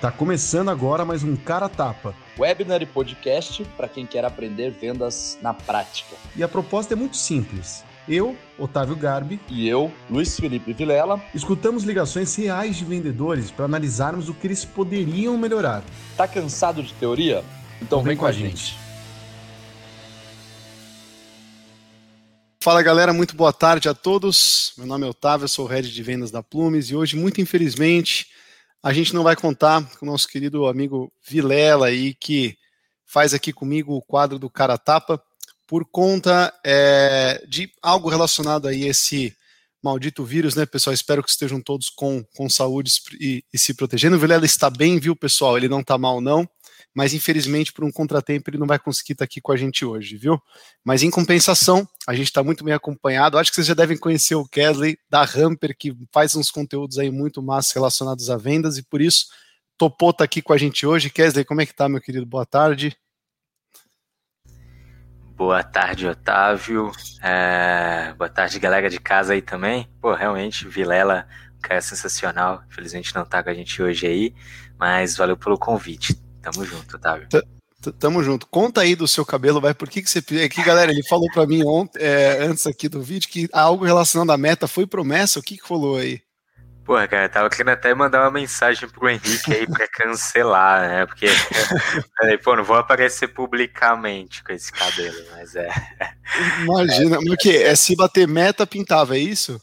Tá começando agora mais um Cara Tapa. Webinar e podcast para quem quer aprender vendas na prática. E a proposta é muito simples. Eu, Otávio Garbi, e eu, Luiz Felipe Vilela, escutamos ligações reais de vendedores para analisarmos o que eles poderiam melhorar. Tá cansado de teoria? Então, então vem, vem com a gente. gente. Fala galera, muito boa tarde a todos. Meu nome é Otávio, sou o head de vendas da Plumes e hoje, muito infelizmente, a gente não vai contar com o nosso querido amigo Vilela aí, que faz aqui comigo o quadro do Cara Tapa, por conta é, de algo relacionado aí a esse maldito vírus, né, pessoal? Espero que estejam todos com, com saúde e, e se protegendo. O Vilela está bem, viu, pessoal? Ele não está mal, não mas infelizmente por um contratempo ele não vai conseguir estar aqui com a gente hoje, viu? Mas em compensação, a gente está muito bem acompanhado. Acho que vocês já devem conhecer o Kesley da Hamper, que faz uns conteúdos aí muito massa relacionados a vendas e por isso topou estar tá aqui com a gente hoje. Kesley, como é que tá, meu querido? Boa tarde. Boa tarde, Otávio. É... Boa tarde, galera de casa aí também. Pô, realmente, Vilela, um cara sensacional. Infelizmente não tá com a gente hoje aí, mas valeu pelo convite. Tamo junto, Otávio. Tamo junto. Conta aí do seu cabelo, vai. Por que, que você. Aqui, galera, ele falou para mim ontem, é, antes aqui do vídeo que algo relacionado à meta foi promessa. O que, que rolou aí? Porra, cara, tava querendo até mandar uma mensagem pro Henrique aí pra cancelar, né? Porque, falei, pô, não vou aparecer publicamente com esse cabelo, mas é. Imagina, é, mas o quê? É se bater meta, pintava, é isso?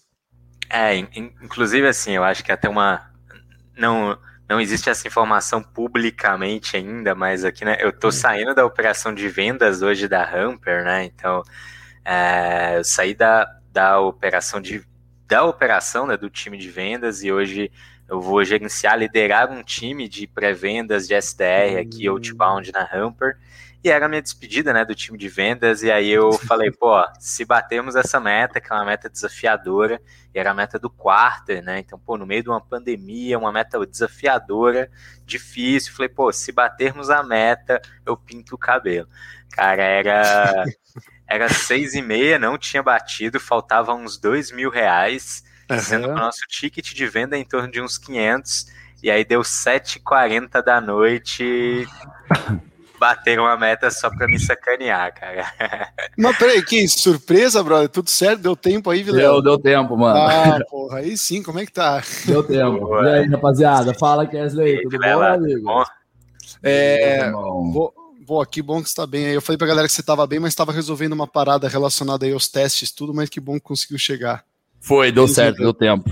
É, inclusive assim, eu acho que até uma. Não não existe essa informação publicamente ainda, mas aqui, né, eu tô saindo da operação de vendas hoje da Hamper, né, então é, eu saí da, da operação de da operação, né, do time de vendas e hoje eu vou gerenciar, liderar um time de pré-vendas de SDR aqui, outbound na Hamper, e era a minha despedida, né, do time de vendas, e aí eu falei, pô, se batermos essa meta, que é uma meta desafiadora, e era a meta do quarter, né, então, pô, no meio de uma pandemia, uma meta desafiadora, difícil, falei, pô, se batermos a meta, eu pinto o cabelo. Cara, era, era seis e meia, não tinha batido, faltava uns dois mil reais, uhum. sendo que o nosso ticket de venda é em torno de uns 500, e aí deu 7h40 da noite bateram a meta só pra me sacanear, cara. Mas peraí, que surpresa, brother. Tudo certo? Deu tempo aí, Vilela? Deu, deu tempo, mano. Ah, porra, aí sim, como é que tá? Deu tempo. Boa. E aí, rapaziada? Fala, Kesley, tudo bom, amigo? Bom? É, vou, vou aqui, bom que você tá bem aí. Eu falei pra galera que você tava bem, mas tava resolvendo uma parada relacionada aí aos testes, tudo, mas que bom que conseguiu chegar. Foi, deu certo, deu tempo.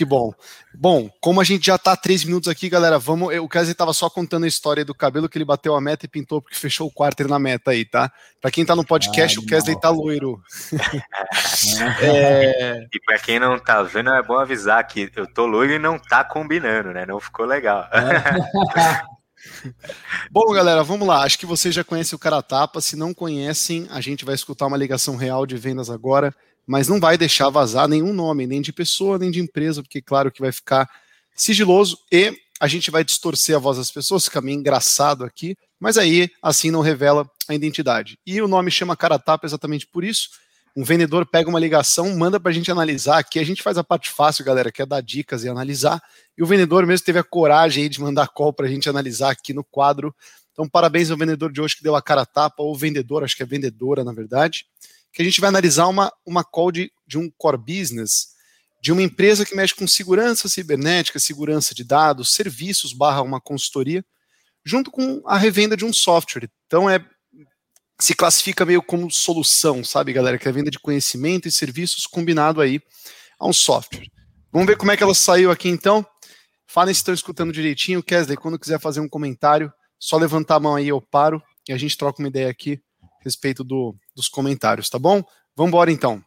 Que bom. Bom, como a gente já tá três minutos aqui, galera, vamos. O Kesley tava só contando a história do cabelo que ele bateu a meta e pintou porque fechou o quarter na meta aí, tá? Para quem tá no podcast, Ai, o Kesley não. tá loiro. é... E para quem não tá vendo, é bom avisar que eu tô loiro e não tá combinando, né? Não ficou legal. Bom, galera, vamos lá. Acho que vocês já conhecem o Cara Tapa. Se não conhecem, a gente vai escutar uma ligação real de vendas agora mas não vai deixar vazar nenhum nome, nem de pessoa, nem de empresa, porque claro que vai ficar sigiloso e a gente vai distorcer a voz das pessoas, fica meio engraçado aqui, mas aí assim não revela a identidade. E o nome chama cara tapa exatamente por isso. Um vendedor pega uma ligação, manda para a gente analisar. Aqui a gente faz a parte fácil, galera, que é dar dicas e analisar. E o vendedor mesmo teve a coragem de mandar call para a gente analisar aqui no quadro. Então, parabéns ao vendedor de hoje que deu a cara tapa, ou vendedor, acho que é vendedora, na verdade que a gente vai analisar uma, uma call de, de um core business de uma empresa que mexe com segurança cibernética, segurança de dados, serviços barra uma consultoria, junto com a revenda de um software. Então é se classifica meio como solução, sabe, galera, que é a venda de conhecimento e serviços combinado aí a um software. Vamos ver como é que ela saiu aqui então. Falem se estão escutando direitinho. Kesley, quando quiser fazer um comentário, só levantar a mão aí, eu paro e a gente troca uma ideia aqui a respeito do, dos comentários, tá bom? Vamos embora então.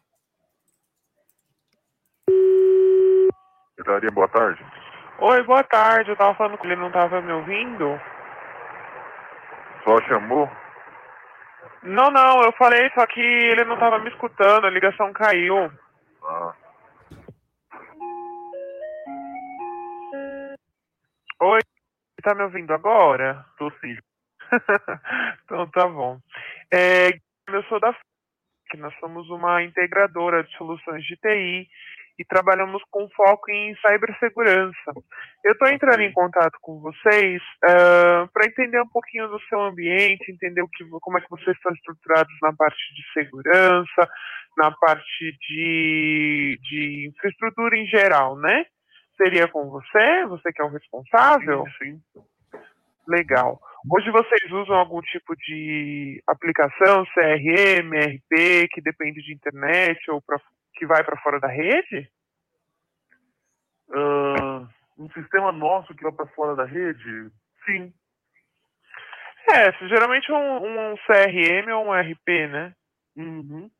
Secretaria, boa tarde. Oi, boa tarde. Eu tava falando que ele não tava me ouvindo. Só chamou? Não, não, eu falei, só que ele não tava me escutando, a ligação caiu. Ah. Oi, tá me ouvindo agora? Possível. então tá bom. É, eu sou da que nós somos uma integradora de soluções de TI e trabalhamos com foco em cibersegurança. Eu estou entrando em contato com vocês uh, para entender um pouquinho do seu ambiente, entender o que, como é que vocês estão estruturados na parte de segurança, na parte de, de infraestrutura em geral, né? Seria com você? Você que é o responsável? Sim. Legal. Hoje vocês usam algum tipo de aplicação, CRM, RP, que depende de internet ou pra, que vai para fora da rede? Uh, um sistema nosso que vai para fora da rede? Sim. É, geralmente um, um CRM ou um RP, né? Uhum.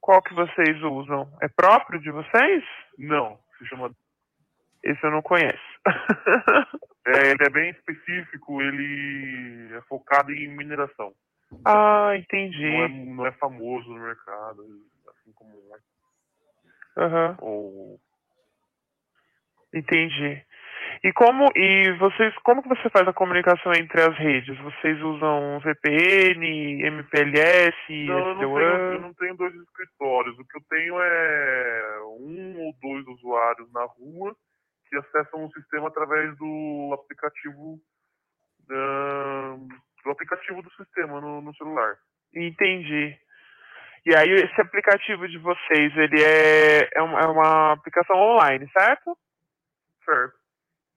Qual que vocês usam? É próprio de vocês? Não, se chama. Esse eu não conheço. é, ele é bem específico, ele é focado em mineração. Ah, entendi. Não é, não é famoso no mercado, assim como Uhum. Ou... Entendi. E como e vocês como que você faz a comunicação entre as redes? Vocês usam VPN, MPLS, não, eu não, tenho, eu não tenho dois escritórios. O que eu tenho é um ou dois usuários na rua que acessam o sistema através do aplicativo do aplicativo do sistema no, no celular. Entendi. E aí esse aplicativo de vocês, ele é, é, uma, é uma aplicação online, certo? Certo.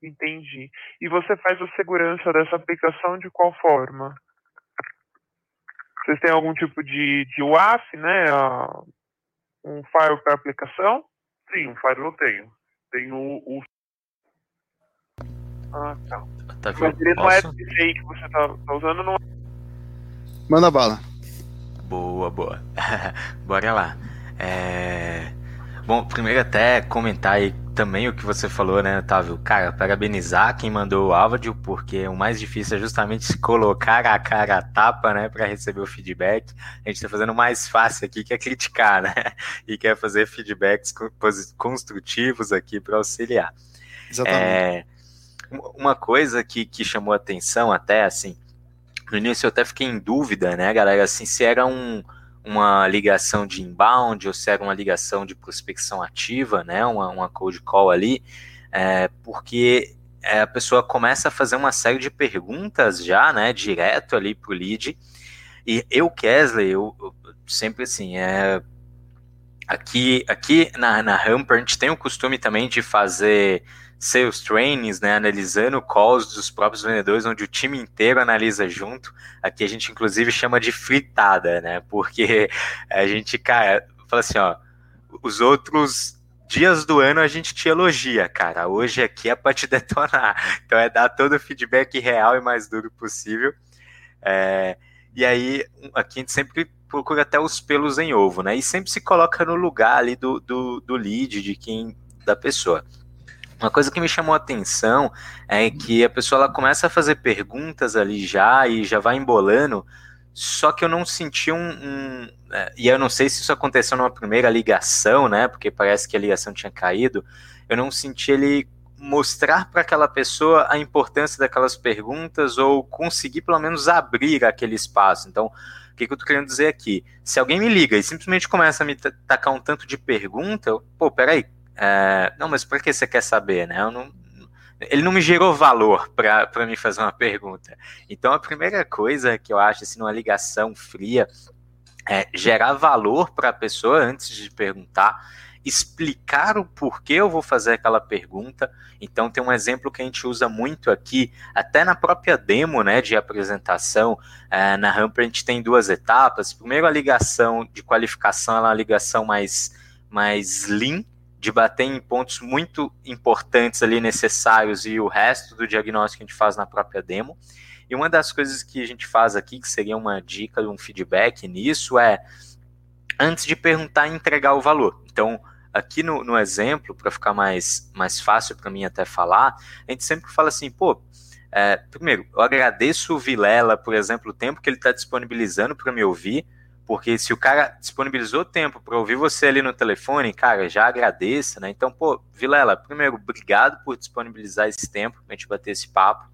Entendi. E você faz a segurança dessa aplicação de qual forma? Vocês têm algum tipo de, de WAF, né? Um firewall para aplicação? Sim, um firewall eu tenho. Tenho o. Ah, tá. Tá Mas ele não é esse aí que você tá, tá usando, não é. Manda bala. Boa, boa. Bora lá. É... Bom, primeiro até comentar aí também o que você falou, né, Otávio? Cara, parabenizar quem mandou o áudio, porque o mais difícil é justamente se colocar a cara a tapa, né, para receber o feedback. A gente está fazendo o mais fácil aqui, que é criticar, né? E quer fazer feedbacks construtivos aqui para auxiliar. Exatamente. É... Uma coisa que, que chamou atenção até, assim, no início eu até fiquei em dúvida, né, galera, assim, se era um uma ligação de inbound ou se era uma ligação de prospecção ativa, né, uma, uma cold call ali, é, porque é, a pessoa começa a fazer uma série de perguntas já, né, direto ali pro lead, e eu, Kesley, eu, eu sempre assim, é, aqui, aqui na, na Hamper a gente tem o costume também de fazer sales trainings, né, analisando calls dos próprios vendedores, onde o time inteiro analisa junto. Aqui a gente inclusive chama de fritada, né, porque a gente, cara, fala assim, ó, os outros dias do ano a gente te elogia, cara. Hoje aqui é para te detonar. Então é dar todo o feedback real e mais duro possível. É, e aí, aqui a gente sempre procura até os pelos em ovo, né? E sempre se coloca no lugar ali do, do, do lead, de quem, da pessoa. Uma coisa que me chamou a atenção é que a pessoa ela começa a fazer perguntas ali já e já vai embolando, só que eu não senti um, um é, e eu não sei se isso aconteceu numa primeira ligação, né? Porque parece que a ligação tinha caído. Eu não senti ele mostrar para aquela pessoa a importância daquelas perguntas ou conseguir pelo menos abrir aquele espaço. Então, o que, que eu estou querendo dizer aqui? Se alguém me liga e simplesmente começa a me tacar um tanto de pergunta, eu, pô, peraí, é, não, mas por que você quer saber, né? Não, ele não me gerou valor para me fazer uma pergunta. Então, a primeira coisa que eu acho, assim, numa ligação fria, é gerar valor para a pessoa antes de perguntar, explicar o porquê eu vou fazer aquela pergunta. Então, tem um exemplo que a gente usa muito aqui, até na própria demo né, de apresentação. É, na Hamper, a gente tem duas etapas. Primeiro, a ligação de qualificação, ela é uma ligação mais, mais lean, de bater em pontos muito importantes ali necessários e o resto do diagnóstico a gente faz na própria demo. E uma das coisas que a gente faz aqui, que seria uma dica, um feedback nisso, é antes de perguntar, entregar o valor. Então, aqui no, no exemplo, para ficar mais, mais fácil para mim até falar, a gente sempre fala assim, pô, é, primeiro, eu agradeço o Vilela, por exemplo, o tempo que ele está disponibilizando para me ouvir, porque se o cara disponibilizou tempo para ouvir você ali no telefone, cara, já agradeça, né? Então, pô, Vilela, primeiro, obrigado por disponibilizar esse tempo para a gente bater esse papo.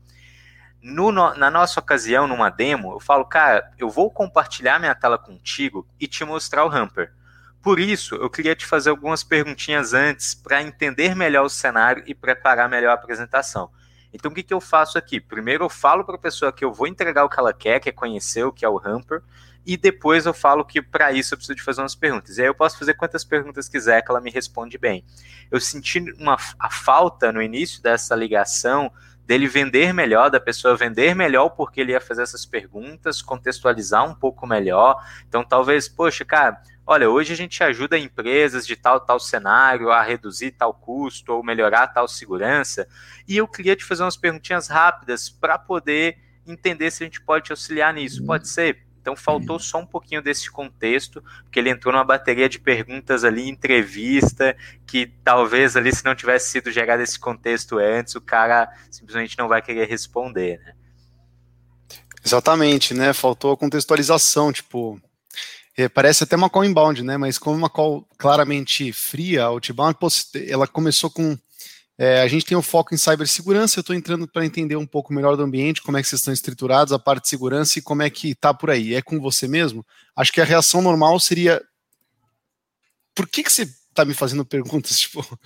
No, na nossa ocasião, numa demo, eu falo, cara, eu vou compartilhar minha tela contigo e te mostrar o Hamper. Por isso, eu queria te fazer algumas perguntinhas antes para entender melhor o cenário e preparar melhor a apresentação. Então, o que, que eu faço aqui? Primeiro, eu falo para a pessoa que eu vou entregar o que ela quer, que é conhecer o que é o Hamper, e depois eu falo que para isso eu preciso de fazer umas perguntas. E aí eu posso fazer quantas perguntas quiser que ela me responde bem. Eu senti uma, a falta no início dessa ligação dele vender melhor, da pessoa vender melhor porque ele ia fazer essas perguntas, contextualizar um pouco melhor. Então, talvez, poxa, cara, olha, hoje a gente ajuda empresas de tal tal cenário a reduzir tal custo ou melhorar tal segurança. E eu queria te fazer umas perguntinhas rápidas para poder entender se a gente pode te auxiliar nisso. Pode ser? Então faltou só um pouquinho desse contexto, porque ele entrou numa bateria de perguntas ali, entrevista, que talvez ali, se não tivesse sido gerado esse contexto antes, o cara simplesmente não vai querer responder, né? Exatamente, né? Faltou a contextualização, tipo, parece até uma call inbound, né? Mas como uma call claramente fria, outbound, ela começou com é, a gente tem o foco em cibersegurança, eu estou entrando para entender um pouco melhor do ambiente, como é que vocês estão estruturados, a parte de segurança e como é que está por aí. É com você mesmo? Acho que a reação normal seria por que, que você está me fazendo perguntas? Tipo,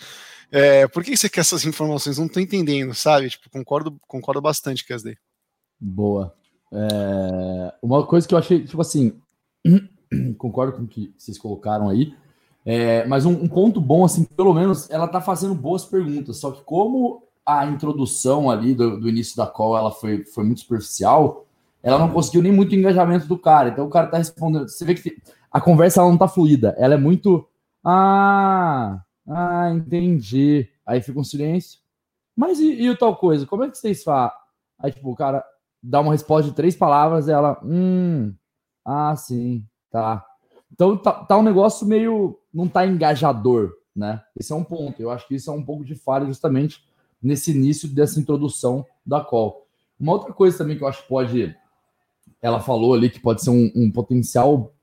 é, por que, que você quer essas informações? Não estou entendendo, sabe? Tipo, concordo, concordo bastante, Kesday. Boa. É, uma coisa que eu achei, tipo assim, concordo com o que vocês colocaram aí. É, mas um, um, ponto bom, assim, pelo menos ela tá fazendo boas perguntas. Só que como a introdução ali do, do, início da call ela foi, foi muito superficial, ela não conseguiu nem muito engajamento do cara. Então o cara tá respondendo. Você vê que a conversa ela não tá fluida. Ela é muito. Ah, ah, entendi. Aí fica um silêncio. Mas e, e o tal coisa? Como é que vocês fazem? Aí, tipo, o cara dá uma resposta de três palavras e ela. Hum, ah, sim, tá. Então tá, tá um negócio meio. não tá engajador, né? Esse é um ponto. Eu acho que isso é um pouco de falha justamente nesse início dessa introdução da call. Uma outra coisa também que eu acho que pode. Ela falou ali que pode ser um, um potencial.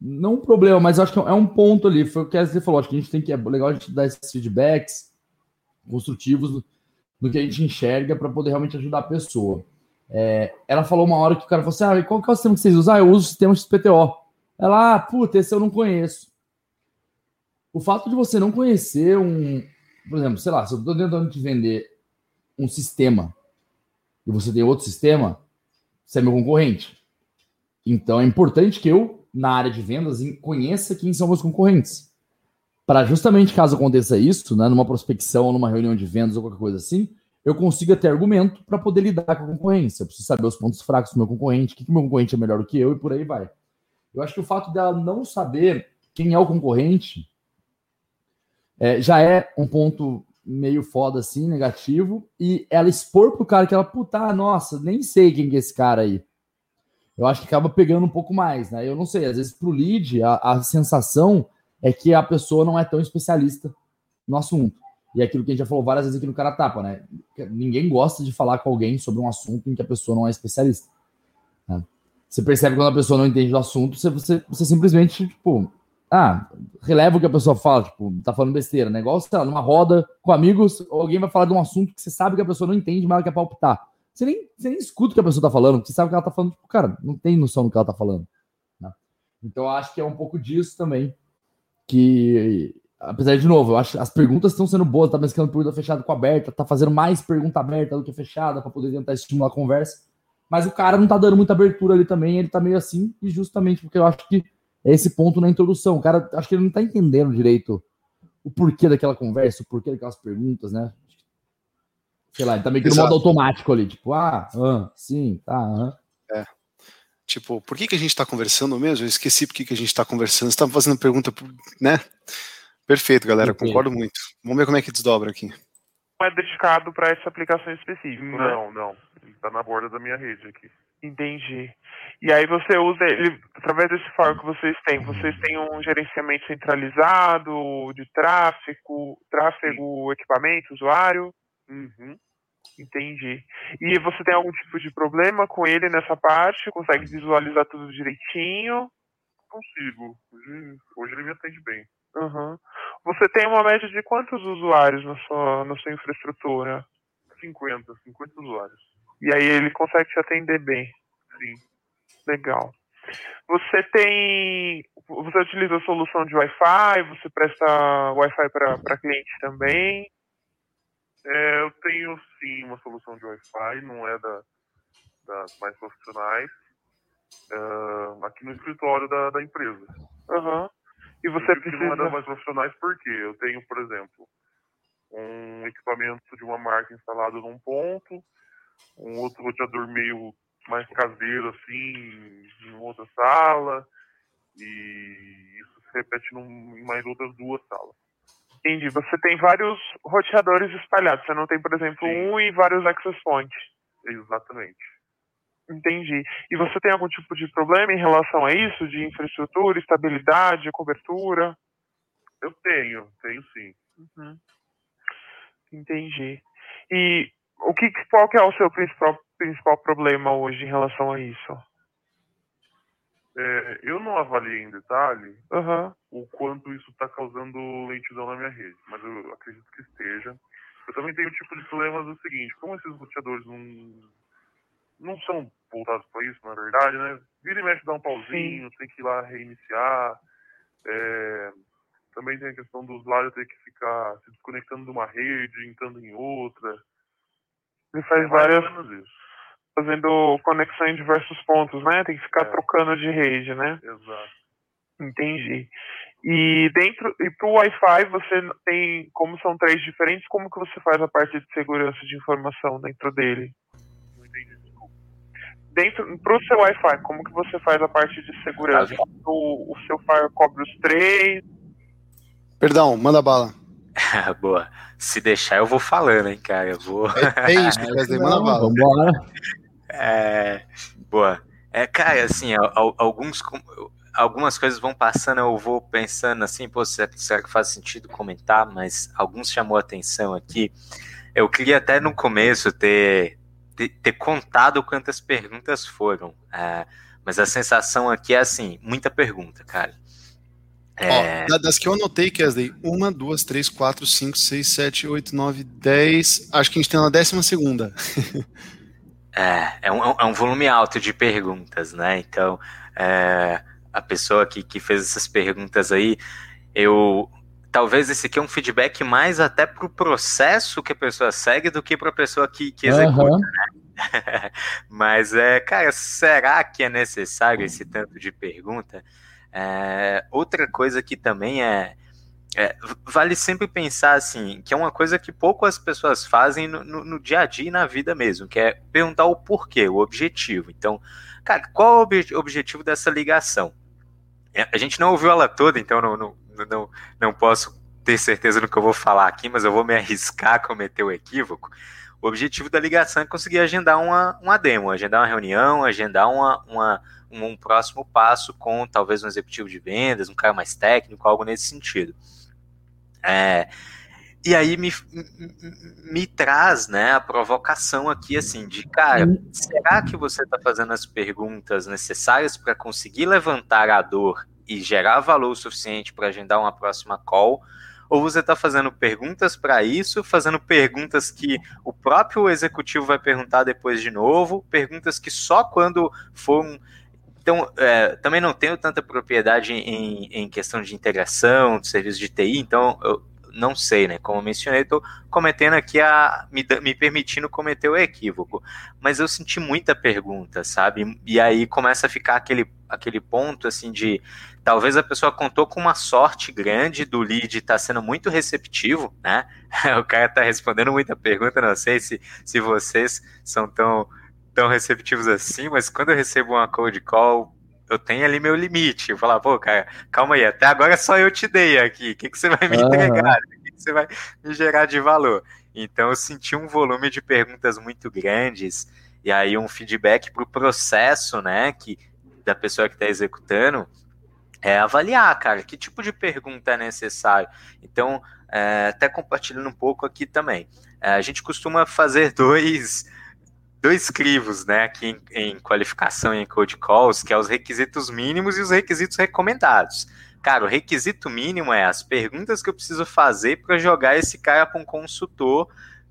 Não um problema, mas eu acho que é um ponto ali. Foi o que você falou. Acho que a gente tem que. É legal a gente dar esses feedbacks construtivos no que a gente enxerga para poder realmente ajudar a pessoa. É, ela falou uma hora que o cara falou assim: ah, qual que é o sistema que vocês usam? Ah, eu uso o sistema XPTO. Ela, ah, puta, esse eu não conheço. O fato de você não conhecer um. Por exemplo, sei lá, se eu estou tentando te vender um sistema e você tem outro sistema, você é meu concorrente. Então é importante que eu, na área de vendas, conheça quem são meus concorrentes. Para justamente caso aconteça isso, né, numa prospecção, numa reunião de vendas ou qualquer coisa assim, eu consiga ter argumento para poder lidar com a concorrência. Eu preciso saber os pontos fracos do meu concorrente, o que, que meu concorrente é melhor do que eu e por aí vai. Eu acho que o fato dela não saber quem é o concorrente é, já é um ponto meio foda assim, negativo, e ela expor pro cara que ela, puta, ah, nossa, nem sei quem é esse cara aí. Eu acho que acaba pegando um pouco mais, né? Eu não sei, às vezes pro lead, a, a sensação é que a pessoa não é tão especialista no assunto. E aquilo que a gente já falou várias vezes aqui no Cara Tapa, né? Ninguém gosta de falar com alguém sobre um assunto em que a pessoa não é especialista. Né? Você percebe quando a pessoa não entende do assunto, você, você, você simplesmente, tipo, ah, releva o que a pessoa fala, tipo, tá falando besteira, né? Sei lá, numa roda com amigos, alguém vai falar de um assunto que você sabe que a pessoa não entende, mas ela quer palpitar. Você nem, você nem escuta o que a pessoa tá falando, porque você sabe que ela tá falando, tipo, cara, não tem noção do que ela tá falando. Né? Então, eu acho que é um pouco disso também, que, apesar de novo, eu acho as perguntas estão sendo boas, tá mesclando pergunta fechada com aberta, tá fazendo mais pergunta aberta do que fechada para poder tentar estimular a conversa mas o cara não tá dando muita abertura ali também, ele tá meio assim, e justamente porque eu acho que é esse ponto na introdução. O cara, acho que ele não tá entendendo direito o porquê daquela conversa, o porquê daquelas perguntas, né? Sei lá, ele tá meio que no modo automático ali, tipo, ah, ah sim, tá, ah. É. Tipo, por que, que a gente tá conversando mesmo? Eu esqueci por que, que a gente tá conversando. Você tá fazendo pergunta, né? Perfeito, galera, Perfeito. concordo muito. Vamos ver como é que desdobra aqui. Não é dedicado para essa aplicação específica. Não, né? não está na borda da minha rede aqui. Entendi. E aí você usa ele, através desse file que vocês têm, vocês têm um gerenciamento centralizado de tráfego, tráfego, Sim. equipamento, usuário? Uhum. Entendi. E você tem algum tipo de problema com ele nessa parte? Consegue visualizar tudo direitinho? Consigo. Hoje, hoje ele me atende bem. Uhum. Você tem uma média de quantos usuários na sua, na sua infraestrutura? 50, 50 usuários. E aí ele consegue te atender bem. Sim. Legal. Você tem. Você utiliza a solução de Wi-Fi? Você presta Wi-Fi para cliente também? É, eu tenho sim uma solução de Wi-Fi, não é da, das mais profissionais, uh, aqui no escritório da, da empresa. Uhum. E você precisa... Não é das mais profissionais porque eu tenho, por exemplo, um equipamento de uma marca instalado num ponto, um outro roteador meio mais caseiro, assim, em outra sala, e isso se repete num, em mais outras duas salas. Entendi. Você tem vários roteadores espalhados. Você não tem, por exemplo, Sim. um e vários access points. Exatamente. Entendi. E você tem algum tipo de problema em relação a isso? De infraestrutura, estabilidade, cobertura? Eu tenho, tenho sim. Uhum. Entendi. E o que, qual que é o seu principal, principal problema hoje em relação a isso? É, eu não avaliei em detalhe uhum. o quanto isso está causando lentidão na minha rede, mas eu acredito que esteja. Eu também tenho um tipo de problema do seguinte, como esses roteadores não, não são voltados para isso, na verdade, né? Vira e mexe dá um pauzinho, Sim. tem que ir lá reiniciar. É, também tem a questão do usuário ter que ficar se desconectando de uma rede, entrando em outra. Ele faz é várias. Fazendo conexão em diversos pontos, né? Tem que ficar é. trocando de rede, né? Exato. Entendi. E dentro e para o Wi-Fi você tem, como são três diferentes, como que você faz a parte de segurança de informação dentro dele? Dentro para o seu Wi-Fi, como que você faz a parte de segurança? O, o seu Fire cobre os três? Perdão, manda bala. Boa. Se deixar, eu vou falando, hein, cara. Eu vou. É, é isso, Wesley, manda bala. Vambora. É, boa. É, cara, assim, alguns, algumas coisas vão passando, eu vou pensando assim, pô, será que faz sentido comentar? Mas alguns chamou a atenção aqui. Eu queria até no começo ter, ter, contado quantas perguntas foram. É, mas a sensação aqui é assim, muita pergunta, cara. É... Ó, das que eu anotei, Kesley, uma, duas, três, quatro, cinco, seis, sete, oito, nove, dez. Acho que a gente tem na décima segunda. é, é um, é um volume alto de perguntas, né? Então, é, a pessoa que, que fez essas perguntas aí, eu. Talvez esse aqui é um feedback mais até para o processo que a pessoa segue do que para a pessoa que, que executa, uhum. né? Mas, é, cara, será que é necessário esse tanto de pergunta? É, outra coisa que também é, é, vale sempre pensar assim, que é uma coisa que poucas pessoas fazem no, no, no, dia a dia e na vida mesmo, que é perguntar o porquê, o objetivo. Então, cara, qual é o ob objetivo dessa ligação? É, a gente não ouviu ela toda, então não, não, não, não posso ter certeza do que eu vou falar aqui, mas eu vou me arriscar a cometer o equívoco. O objetivo da ligação é conseguir agendar uma, uma demo, agendar uma reunião, agendar uma, uma um, um próximo passo com talvez um executivo de vendas, um cara mais técnico, algo nesse sentido. É, e aí me, me, me, traz né, a provocação aqui, assim, de cara, será que você está fazendo as perguntas necessárias para conseguir levantar a dor e gerar valor suficiente para agendar uma próxima call? Ou você está fazendo perguntas para isso, fazendo perguntas que o próprio executivo vai perguntar depois de novo, perguntas que só quando for um, então, é, também não tenho tanta propriedade em, em questão de integração, de serviço de TI, então eu não sei, né? Como eu mencionei, estou cometendo aqui a. Me, me permitindo cometer o equívoco. Mas eu senti muita pergunta, sabe? E aí começa a ficar aquele, aquele ponto assim de. Talvez a pessoa contou com uma sorte grande do lead estar tá sendo muito receptivo, né? o cara está respondendo muita pergunta, não sei se, se vocês são tão tão receptivos assim, mas quando eu recebo uma cold call, eu tenho ali meu limite. Eu falo, pô, cara, calma aí, até agora só eu te dei aqui. O que, que você vai me uhum. entregar? O que, que você vai me gerar de valor? Então eu senti um volume de perguntas muito grandes, e aí um feedback para o processo, né, que, da pessoa que está executando, é avaliar, cara, que tipo de pergunta é necessário. Então, é, até compartilhando um pouco aqui também. É, a gente costuma fazer dois dois crivos, né, aqui em, em qualificação e em code calls, que é os requisitos mínimos e os requisitos recomendados. Cara, o requisito mínimo é as perguntas que eu preciso fazer para jogar esse cara para um consultor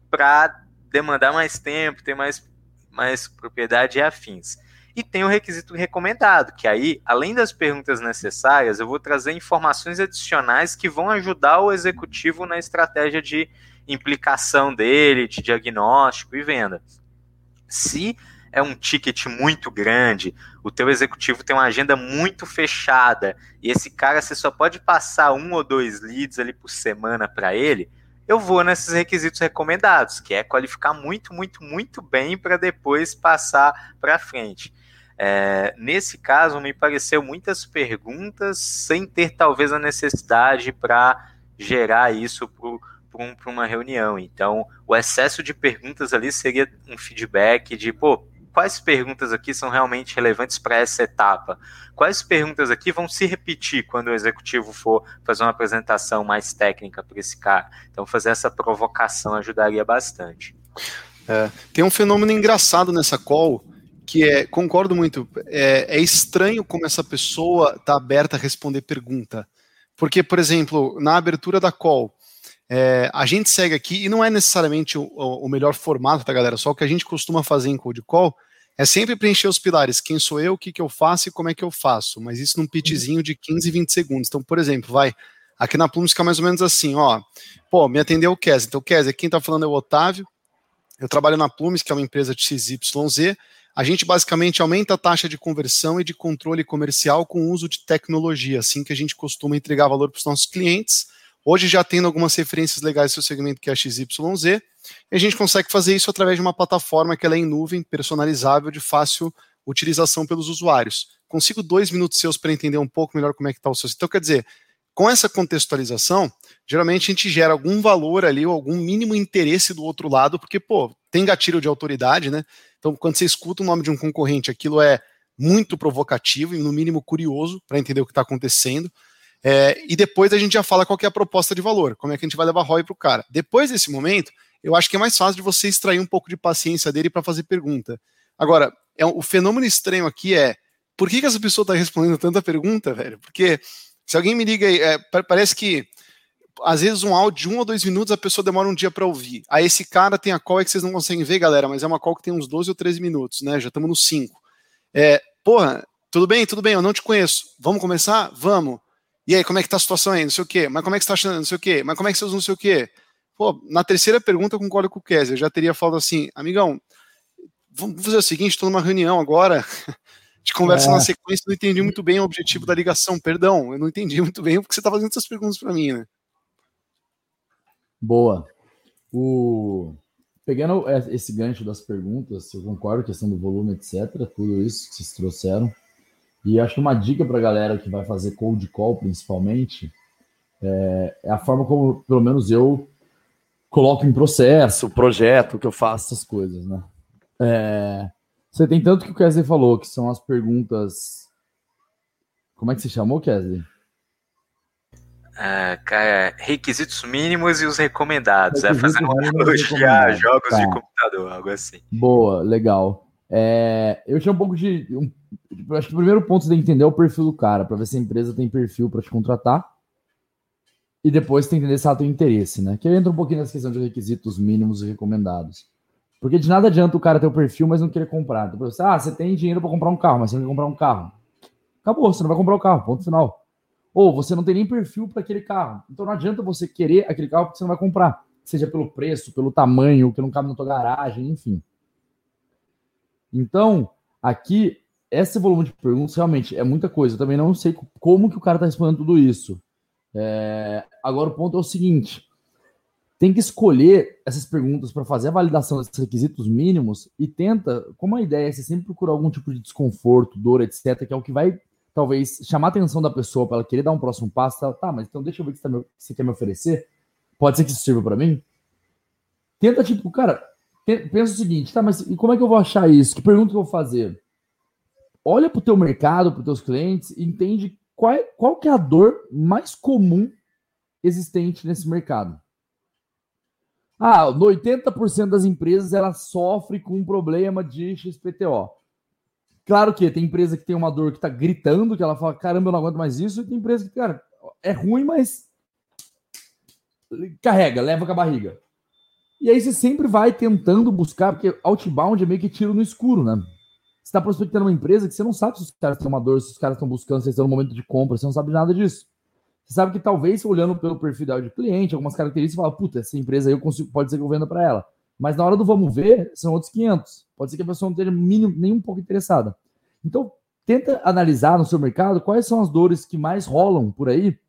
para demandar mais tempo, ter mais, mais propriedade e afins. E tem o requisito recomendado, que aí, além das perguntas necessárias, eu vou trazer informações adicionais que vão ajudar o executivo na estratégia de implicação dele, de diagnóstico e venda. Se é um ticket muito grande, o teu executivo tem uma agenda muito fechada e esse cara você só pode passar um ou dois leads ali por semana para ele, eu vou nesses requisitos recomendados, que é qualificar muito, muito, muito bem para depois passar para frente. É, nesse caso, me pareceu muitas perguntas sem ter talvez a necessidade para gerar isso para uma reunião. Então, o excesso de perguntas ali seria um feedback de, pô, quais perguntas aqui são realmente relevantes para essa etapa? Quais perguntas aqui vão se repetir quando o executivo for fazer uma apresentação mais técnica para esse cara? Então, fazer essa provocação ajudaria bastante. É, tem um fenômeno engraçado nessa call que é, concordo muito, é, é estranho como essa pessoa está aberta a responder pergunta. Porque, por exemplo, na abertura da call, é, a gente segue aqui, e não é necessariamente o, o, melhor formato, tá, galera? Só o que a gente costuma fazer em Code Call é sempre preencher os pilares. Quem sou eu, o que, que eu faço e como é que eu faço. Mas isso num pitchzinho de 15, 20 segundos. Então, por exemplo, vai. Aqui na Plume fica mais ou menos assim, ó. Pô, me atendeu o Kes. Então, Kes, quem tá falando é o Otávio. Eu trabalho na Plumes, que é uma empresa de XYZ. A gente basicamente aumenta a taxa de conversão e de controle comercial com o uso de tecnologia, assim que a gente costuma entregar valor para os nossos clientes Hoje já tendo algumas referências legais do seu segmento que é XYZ, e a gente consegue fazer isso através de uma plataforma que ela é em nuvem, personalizável, de fácil utilização pelos usuários. Consigo dois minutos seus para entender um pouco melhor como é que está o seu. Então, quer dizer, com essa contextualização, geralmente a gente gera algum valor ali, ou algum mínimo interesse do outro lado, porque, pô, tem gatilho de autoridade, né? Então, quando você escuta o nome de um concorrente, aquilo é muito provocativo e, no mínimo, curioso para entender o que está acontecendo. É, e depois a gente já fala qual é a proposta de valor, como é que a gente vai levar ROI para o cara. Depois desse momento, eu acho que é mais fácil de você extrair um pouco de paciência dele para fazer pergunta. Agora, é, o fenômeno estranho aqui é por que, que essa pessoa está respondendo tanta pergunta, velho? Porque se alguém me liga aí, é, parece que às vezes um áudio de um ou dois minutos a pessoa demora um dia para ouvir. Aí esse cara tem a call é que vocês não conseguem ver, galera, mas é uma call que tem uns 12 ou 13 minutos, né? Já estamos no 5. É, porra, tudo bem, tudo bem, eu não te conheço. Vamos começar? Vamos. E aí, como é que tá a situação aí? Não sei o quê. Mas como é que você tá achando? Não sei o quê. Mas como é que você usa não sei o quê? Pô, na terceira pergunta eu concordo com o Kézia. Eu já teria falado assim, amigão, vamos fazer o seguinte, estou numa reunião agora, de conversa é. na sequência, não entendi muito bem o objetivo da ligação. Perdão, eu não entendi muito bem porque você está fazendo essas perguntas para mim, né? Boa. O... Pegando esse gancho das perguntas, eu concordo, questão do volume, etc., tudo isso que vocês trouxeram. E acho que uma dica para a galera que vai fazer cold call, principalmente, é, é, a forma como, pelo menos eu, coloco em processo, projeto, que eu faço essas coisas, né? É, você tem tanto que o Kesley falou, que são as perguntas. Como é que você chamou, Kesley? Ah, cara, requisitos mínimos e os recomendados. é fazer uma analogia a jogos tá. de computador, algo assim. Boa, legal. É, eu tinha um pouco de. Um, acho que o primeiro ponto você tem que entender é o perfil do cara, para ver se a empresa tem perfil para te contratar. E depois tem que entender se ela tem interesse, né? Que entra um pouquinho nessa questão de requisitos mínimos e recomendados. Porque de nada adianta o cara ter o perfil, mas não querer comprar. Então, você, ah, você tem dinheiro para comprar um carro, mas você não quer comprar um carro. Acabou, você não vai comprar o carro, ponto final. Ou você não tem nem perfil para aquele carro. Então não adianta você querer aquele carro porque você não vai comprar. Seja pelo preço, pelo tamanho, que não cabe na tua garagem, enfim. Então, aqui, esse volume de perguntas realmente é muita coisa. Eu também não sei como que o cara está respondendo tudo isso. É... Agora, o ponto é o seguinte: tem que escolher essas perguntas para fazer a validação desses requisitos mínimos e tenta, como a ideia é você sempre procurar algum tipo de desconforto, dor, etc., que é o que vai talvez chamar a atenção da pessoa para ela querer dar um próximo passo. Tá, tá mas então deixa eu ver o que você, tá você quer me oferecer. Pode ser que isso sirva para mim? Tenta, tipo, cara, pensa o seguinte, tá, mas e como é que eu vou achar isso? Que pergunta que eu vou fazer? Olha para o teu mercado, para os teus clientes, e entende qual, é, qual que é a dor mais comum existente nesse mercado. Ah, 80% das empresas ela sofre com um problema de XPTO. Claro que tem empresa que tem uma dor que está gritando, que ela fala, caramba, eu não aguento mais isso, e tem empresa que, cara, é ruim, mas carrega, leva com a barriga. E aí você sempre vai tentando buscar, porque outbound é meio que tiro no escuro, né? está prospectando uma empresa que você não sabe se os caras uma dor, se os caras estão buscando, se estão no momento de compra, você não sabe nada disso. Você sabe que talvez, olhando pelo perfil de cliente, algumas características, você fala, puta, essa empresa aí eu consigo, pode ser que eu venda para ela. Mas na hora do vamos ver, são outros 500. Pode ser que a pessoa não esteja mínimo, nem um pouco interessada. Então, tenta analisar no seu mercado quais são as dores que mais rolam por aí,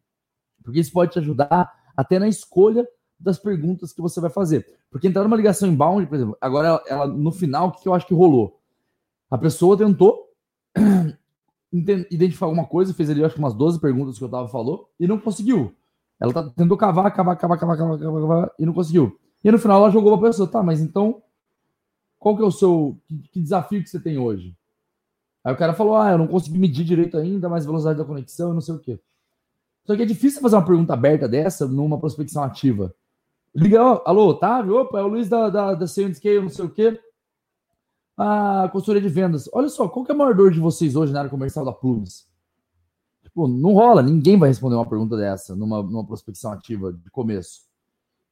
porque isso pode te ajudar até na escolha das perguntas que você vai fazer. Porque entrar numa ligação inbound, por exemplo, agora ela, ela no final, o que eu acho que rolou? A pessoa tentou identificar alguma coisa, fez ali, acho que umas 12 perguntas que eu tava falou, e não conseguiu. Ela tá, tentou cavar, cavar, cavar, cavar, cavar, cavar, cavar, e não conseguiu. E no final ela jogou pra pessoa, tá, mas então, qual que é o seu, que, que desafio que você tem hoje? Aí o cara falou, ah, eu não consegui medir direito ainda, mas velocidade da conexão, não sei o quê. Só que é difícil fazer uma pergunta aberta dessa numa prospecção ativa. Liga, ó, alô, Otávio? Opa, é o Luiz da, da, da Scale, não sei o quê. A consultoria de vendas. Olha só, qual que é a maior dor de vocês hoje na área comercial da Plumes? Tipo, não rola, ninguém vai responder uma pergunta dessa numa, numa prospecção ativa de começo.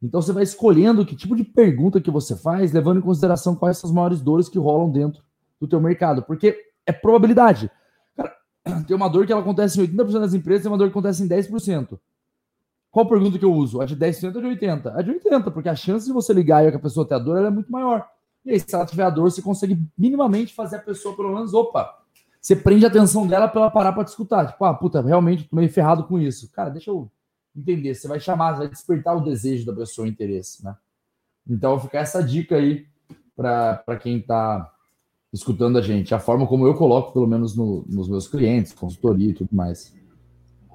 Então você vai escolhendo que tipo de pergunta que você faz, levando em consideração quais são as maiores dores que rolam dentro do teu mercado. Porque é probabilidade. Cara, tem uma dor que ela acontece em 80% das empresas, tem uma dor que acontece em 10%. Qual pergunta que eu uso? A de 10% ou de 80%? A de 80%, porque a chance de você ligar e a pessoa ter a dor é muito maior. E aí, se ela tiver a dor, você consegue minimamente fazer a pessoa, pelo menos, opa, você prende a atenção dela para ela parar para te escutar. Tipo, ah, puta, realmente tô meio ferrado com isso. Cara, deixa eu entender. Você vai chamar, vai despertar o desejo da pessoa, o interesse, né? Então, ficar essa dica aí para quem está escutando a gente. A forma como eu coloco, pelo menos no, nos meus clientes, consultoria e tudo mais.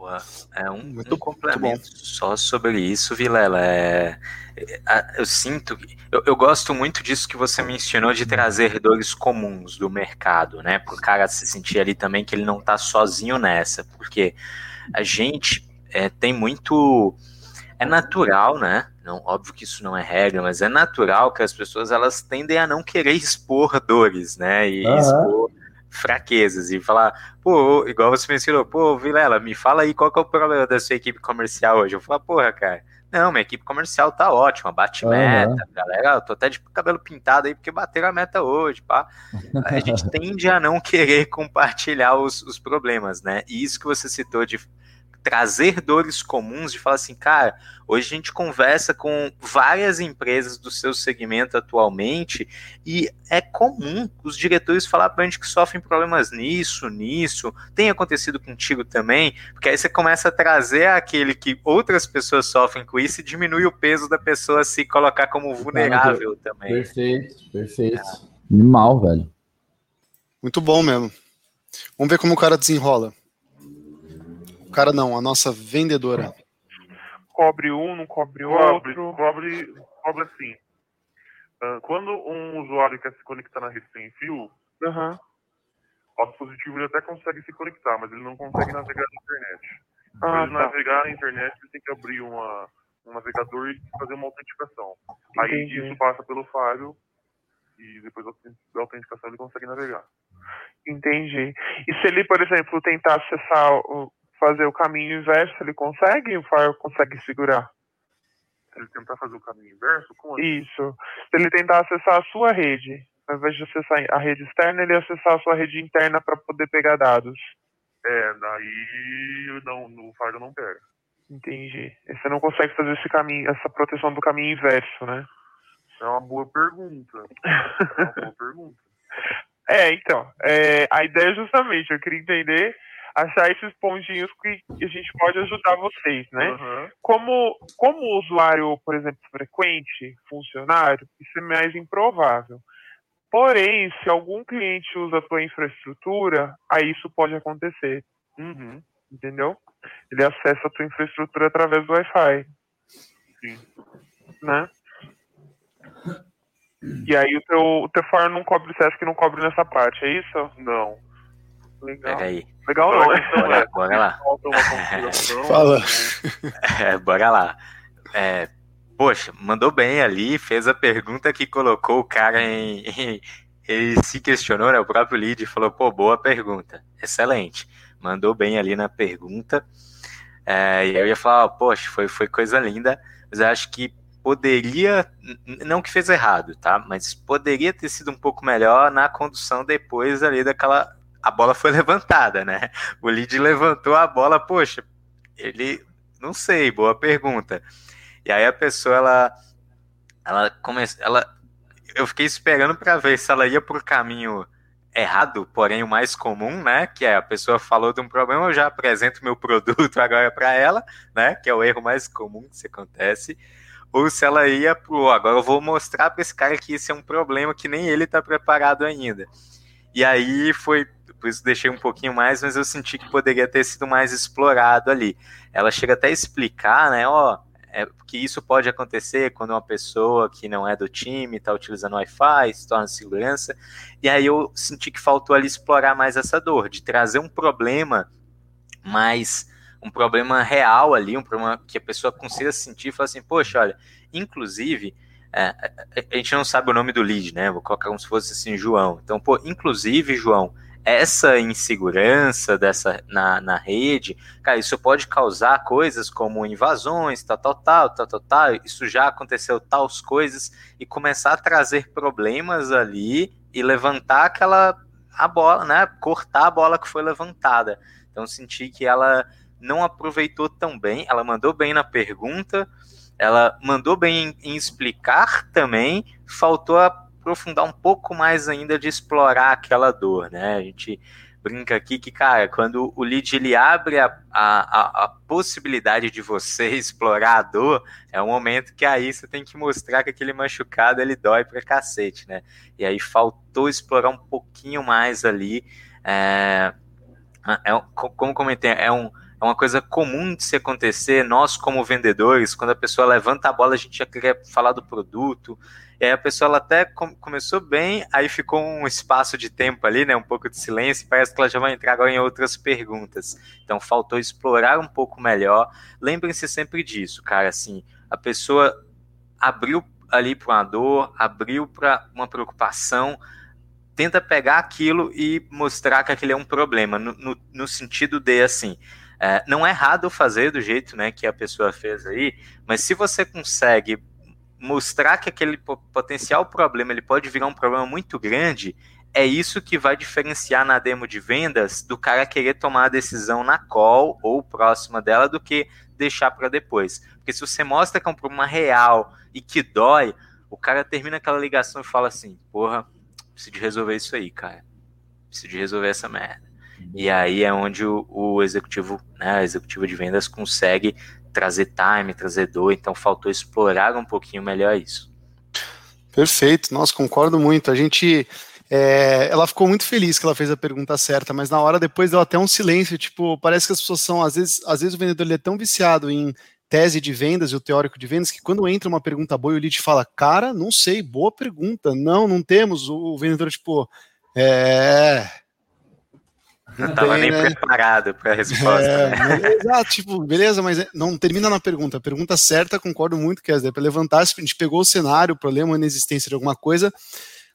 Boa. É um, muito, um complemento só sobre isso, Vilela. É, é, eu sinto, eu, eu, gosto muito disso que você mencionou de trazer dores comuns do mercado, né? Para o cara se sentir ali também que ele não está sozinho nessa, porque a gente é, tem muito, é natural, né? Não, óbvio que isso não é regra, mas é natural que as pessoas elas tendem a não querer expor dores, né? E uhum. expor fraquezas e falar, pô, igual você mencionou, pô, Vilela, me fala aí qual que é o problema da sua equipe comercial hoje. Eu falo, porra, cara, não, minha equipe comercial tá ótima, bate uhum. meta, galera, eu tô até de cabelo pintado aí porque bateram a meta hoje, pá. A gente tende a não querer compartilhar os, os problemas, né? E isso que você citou de trazer dores comuns, de falar assim, cara, hoje a gente conversa com várias empresas do seu segmento atualmente e é comum os diretores falar para a gente que sofrem problemas nisso, nisso, tem acontecido contigo também, porque aí você começa a trazer aquele que outras pessoas sofrem com isso e diminui o peso da pessoa se colocar como vulnerável também. Perfeito, perfeito. É. Animal, velho. Muito bom mesmo. Vamos ver como o cara desenrola cara não, a nossa vendedora. Cobre um, não cobre outro. Cobre, cobre assim. Uh, quando um usuário quer se conectar na rede sem fio, uhum. o dispositivo ele até consegue se conectar, mas ele não consegue navegar na internet. Ah, Para ele tá. navegar na internet, ele tem que abrir uma, um navegador e fazer uma autenticação. Entendi. Aí isso passa pelo Fábio e depois da autenticação ele consegue navegar. Entendi. E se ele, por exemplo, tentar acessar o, fazer o caminho inverso, ele consegue? O Fire consegue segurar? Se ele tentar fazer o caminho inverso? Como assim? Isso. Se ele tentar acessar a sua rede, ao invés de acessar a rede externa, ele acessar a sua rede interna para poder pegar dados. É, daí não, no Fire não pega. Entendi. E você não consegue fazer esse caminho, essa proteção do caminho inverso, né? É uma boa pergunta. É uma boa pergunta. É, então, é, a ideia é justamente, eu queria entender achar esses pontinhos que a gente pode ajudar vocês, né? Uhum. Como, como usuário, por exemplo, frequente, funcionário, isso é mais improvável. Porém, se algum cliente usa a tua infraestrutura, aí isso pode acontecer. Uhum. Entendeu? Ele acessa a tua infraestrutura através do Wi-Fi. Sim. Né? E aí o teu, o teu fire não cobre o SESC não cobre nessa parte, é isso? Não. Legal. Pega aí. Legal não, né? Bora, bora lá. Fala. É, bora lá. É, poxa, mandou bem ali, fez a pergunta que colocou o cara em, em ele se questionou, né? O próprio lead falou, pô, boa pergunta, excelente. Mandou bem ali na pergunta. É, e eu ia falar, poxa, foi, foi coisa linda, mas eu acho que poderia, não que fez errado, tá? Mas poderia ter sido um pouco melhor na condução depois ali daquela. A bola foi levantada, né? O lead levantou a bola, poxa, ele. Não sei, boa pergunta. E aí a pessoa, ela. Ela começou. Ela, eu fiquei esperando para ver se ela ia por caminho errado, porém o mais comum, né? Que é a pessoa falou de um problema, eu já apresento meu produto agora para ela, né? Que é o erro mais comum que se acontece. Ou se ela ia pro, agora eu vou mostrar para esse cara que isso é um problema que nem ele está preparado ainda. E aí foi, por isso deixei um pouquinho mais, mas eu senti que poderia ter sido mais explorado ali. Ela chega até a explicar, né? Ó, é, que isso pode acontecer quando uma pessoa que não é do time está utilizando Wi-Fi, se torna segurança. E aí eu senti que faltou ali explorar mais essa dor, de trazer um problema mais um problema real ali, um problema que a pessoa consiga sentir e falar assim, poxa, olha, inclusive, é, a gente não sabe o nome do lead, né? Vou colocar como se fosse assim, João. Então, pô, inclusive, João, essa insegurança dessa na, na rede, cara, isso pode causar coisas como invasões, tal, tal, tal, tal, tal, tal, isso já aconteceu tais coisas, e começar a trazer problemas ali e levantar aquela a bola, né? Cortar a bola que foi levantada. Então senti que ela não aproveitou tão bem, ela mandou bem na pergunta, ela mandou bem em, em explicar também, faltou a aprofundar um pouco mais ainda de explorar aquela dor, né? A gente brinca aqui que, cara, quando o lead ele abre a, a, a, possibilidade de você explorar a dor, é um momento que aí você tem que mostrar que aquele machucado ele dói pra cacete, né? E aí faltou explorar um pouquinho mais ali. É, é, como comentei, é um é uma coisa comum de se acontecer. Nós, como vendedores, quando a pessoa levanta a bola, a gente já quer falar do produto. E aí a pessoa ela até com, começou bem, aí ficou um espaço de tempo ali, né? Um pouco de silêncio, parece que ela já vai entrar agora em outras perguntas. Então faltou explorar um pouco melhor. Lembrem-se sempre disso, cara. Assim, a pessoa abriu ali para uma dor, abriu para uma preocupação tenta pegar aquilo e mostrar que aquele é um problema, no, no, no sentido de assim, é, não é errado fazer do jeito né, que a pessoa fez aí, mas se você consegue mostrar que aquele potencial problema ele pode virar um problema muito grande, é isso que vai diferenciar na demo de vendas do cara querer tomar a decisão na call ou próxima dela do que deixar para depois. Porque se você mostra que é um problema real e que dói, o cara termina aquela ligação e fala assim: porra, preciso de resolver isso aí, cara. Preciso de resolver essa merda. E aí é onde o, o executivo, né, a executiva de vendas consegue trazer time, trazer dor, então faltou explorar um pouquinho melhor isso. Perfeito, nossa, concordo muito. A gente. É, ela ficou muito feliz que ela fez a pergunta certa, mas na hora depois deu até um silêncio, tipo, parece que as pessoas são, às vezes, às vezes o vendedor é tão viciado em tese de vendas e o teórico de vendas que quando entra uma pergunta boa o lead fala, cara, não sei, boa pergunta, não, não temos, o vendedor, tipo, é, não tava nem né? preparado para a resposta. É, né? Exato, tipo, beleza, mas não termina na pergunta. A pergunta certa, concordo muito, que é para levantar, a gente pegou o cenário, o problema, a inexistência de alguma coisa.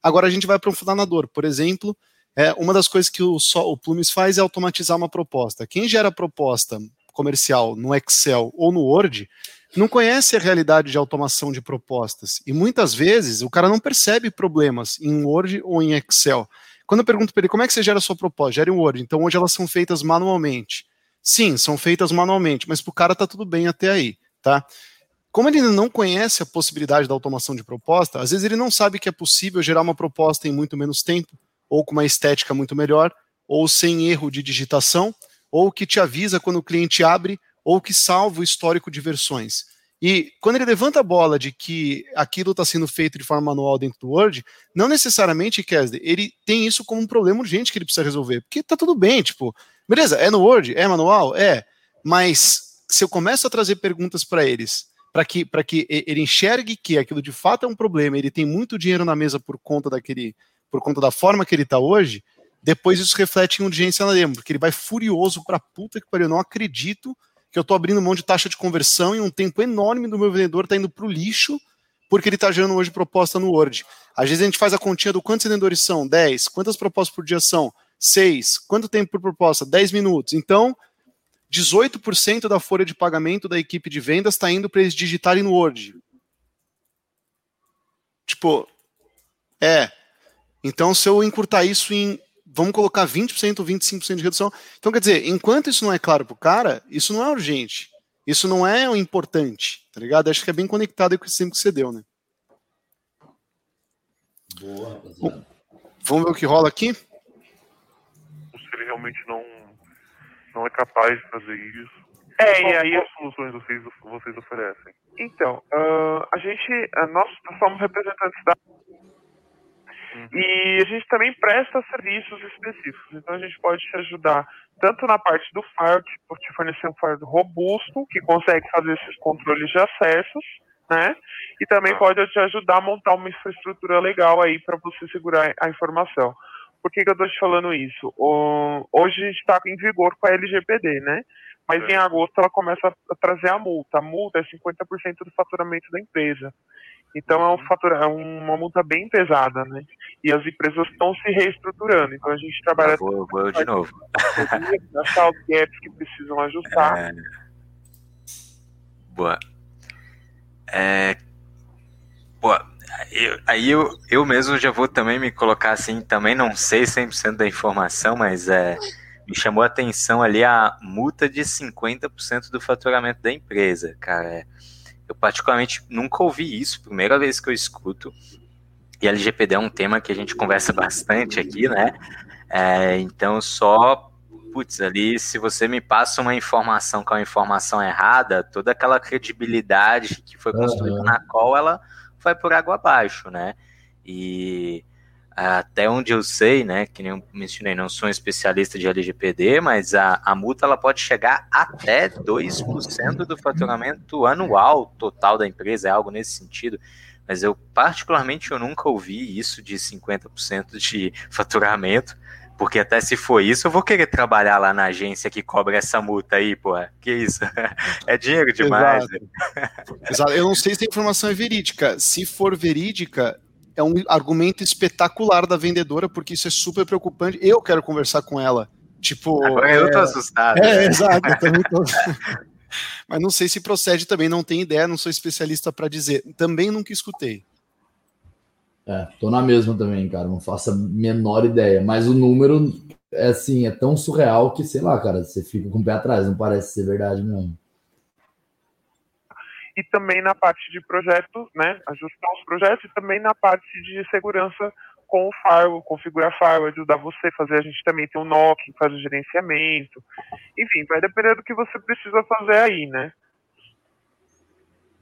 Agora a gente vai aprofundar na dor. Por exemplo, é, uma das coisas que o, o Plumes faz é automatizar uma proposta. Quem gera proposta comercial no Excel ou no Word não conhece a realidade de automação de propostas. E muitas vezes o cara não percebe problemas em Word ou em Excel. Quando eu pergunto para ele como é que você gera a sua proposta, gera em Word. Então hoje elas são feitas manualmente. Sim, são feitas manualmente, mas para o cara tá tudo bem até aí, tá? Como ele não conhece a possibilidade da automação de proposta, às vezes ele não sabe que é possível gerar uma proposta em muito menos tempo, ou com uma estética muito melhor, ou sem erro de digitação, ou que te avisa quando o cliente abre, ou que salva o histórico de versões. E quando ele levanta a bola de que aquilo está sendo feito de forma manual dentro do Word, não necessariamente, Kesder, ele tem isso como um problema urgente que ele precisa resolver. Porque tá tudo bem, tipo, beleza, é no Word, é manual, é, mas se eu começo a trazer perguntas para eles, para que, que ele enxergue que aquilo de fato é um problema, ele tem muito dinheiro na mesa por conta daquele, por conta da forma que ele está hoje, depois isso reflete em urgência na demo, porque ele vai furioso para puta que pariu, eu não acredito que eu estou abrindo mão de taxa de conversão e um tempo enorme do meu vendedor está indo para o lixo porque ele está gerando hoje proposta no Word. Às vezes a gente faz a continha do quantos vendedores são? 10. Quantas propostas por dia são? 6. Quanto tempo por proposta? 10 minutos. Então, 18% da folha de pagamento da equipe de vendas está indo para eles digitarem no Word. Tipo, é. Então, se eu encurtar isso em, vamos colocar 20% ou 25% de redução. Então, quer dizer, enquanto isso não é claro para o cara, isso não é urgente. Isso não é o importante, tá ligado? Acho que é bem conectado com esse exemplo que você deu, né? Boa, Bom, Vamos ver o que rola aqui? Se ele realmente não, não é capaz de fazer isso. É, e aí Quais soluções vocês, vocês oferecem? Então, ah, a gente, ah, nós somos representantes da. E a gente também presta serviços específicos. Então a gente pode te ajudar tanto na parte do firewall, tipo, te fornecer um firewall robusto, que consegue fazer esses controles de acessos, né? E também pode te ajudar a montar uma infraestrutura legal aí para você segurar a informação. Por que, que eu estou te falando isso? Hoje a gente está em vigor com a LGPD, né? Mas em agosto ela começa a trazer a multa. A multa é 50% do faturamento da empresa. Então é, um fatura, é uma multa bem pesada, né? E as empresas estão se reestruturando. Então a gente trabalha Vou, vou eu de novo. achar os gaps que precisam ajustar. É, Boa. É, boa. Eu- aí eu, eu mesmo já vou também me colocar assim, também não sei 100% da informação, mas é, me chamou a atenção ali a multa de 50% do faturamento da empresa, cara. É, Eu particularmente nunca ouvi isso, primeira vez que eu escuto. E LGPD é um tema que a gente conversa bastante aqui, né? É, então só putz, ali, se você me passa uma informação que é uma informação errada, toda aquela credibilidade que foi construída Aham. na call, ela vai por água abaixo, né? E até onde eu sei, né, que nem eu mencionei, não sou um especialista de LGPD, mas a, a multa ela pode chegar até 2% do faturamento anual total da empresa, é algo nesse sentido. Mas eu, particularmente, eu nunca ouvi isso de 50% de faturamento. Porque até se for isso, eu vou querer trabalhar lá na agência que cobra essa multa aí, pô. Que isso? É dinheiro demais. Exato. Exato. Eu não sei se a informação é verídica. Se for verídica, é um argumento espetacular da vendedora, porque isso é super preocupante. Eu quero conversar com ela. Tipo. Agora eu tô assustado. É, exato, eu também tô. Mas não sei se procede também, não tenho ideia, não sou especialista para dizer. Também nunca escutei. É, tô na mesma também, cara. Não faço a menor ideia. Mas o número é assim, é tão surreal que, sei lá, cara, você fica com o pé atrás, não parece ser verdade mesmo. E também na parte de projetos, né? Ajustar os projetos e também na parte de segurança com o firewall, configurar firewall, ajudar você a fazer. A gente também tem o NOC, que faz o gerenciamento. Enfim, vai depender do que você precisa fazer aí, né?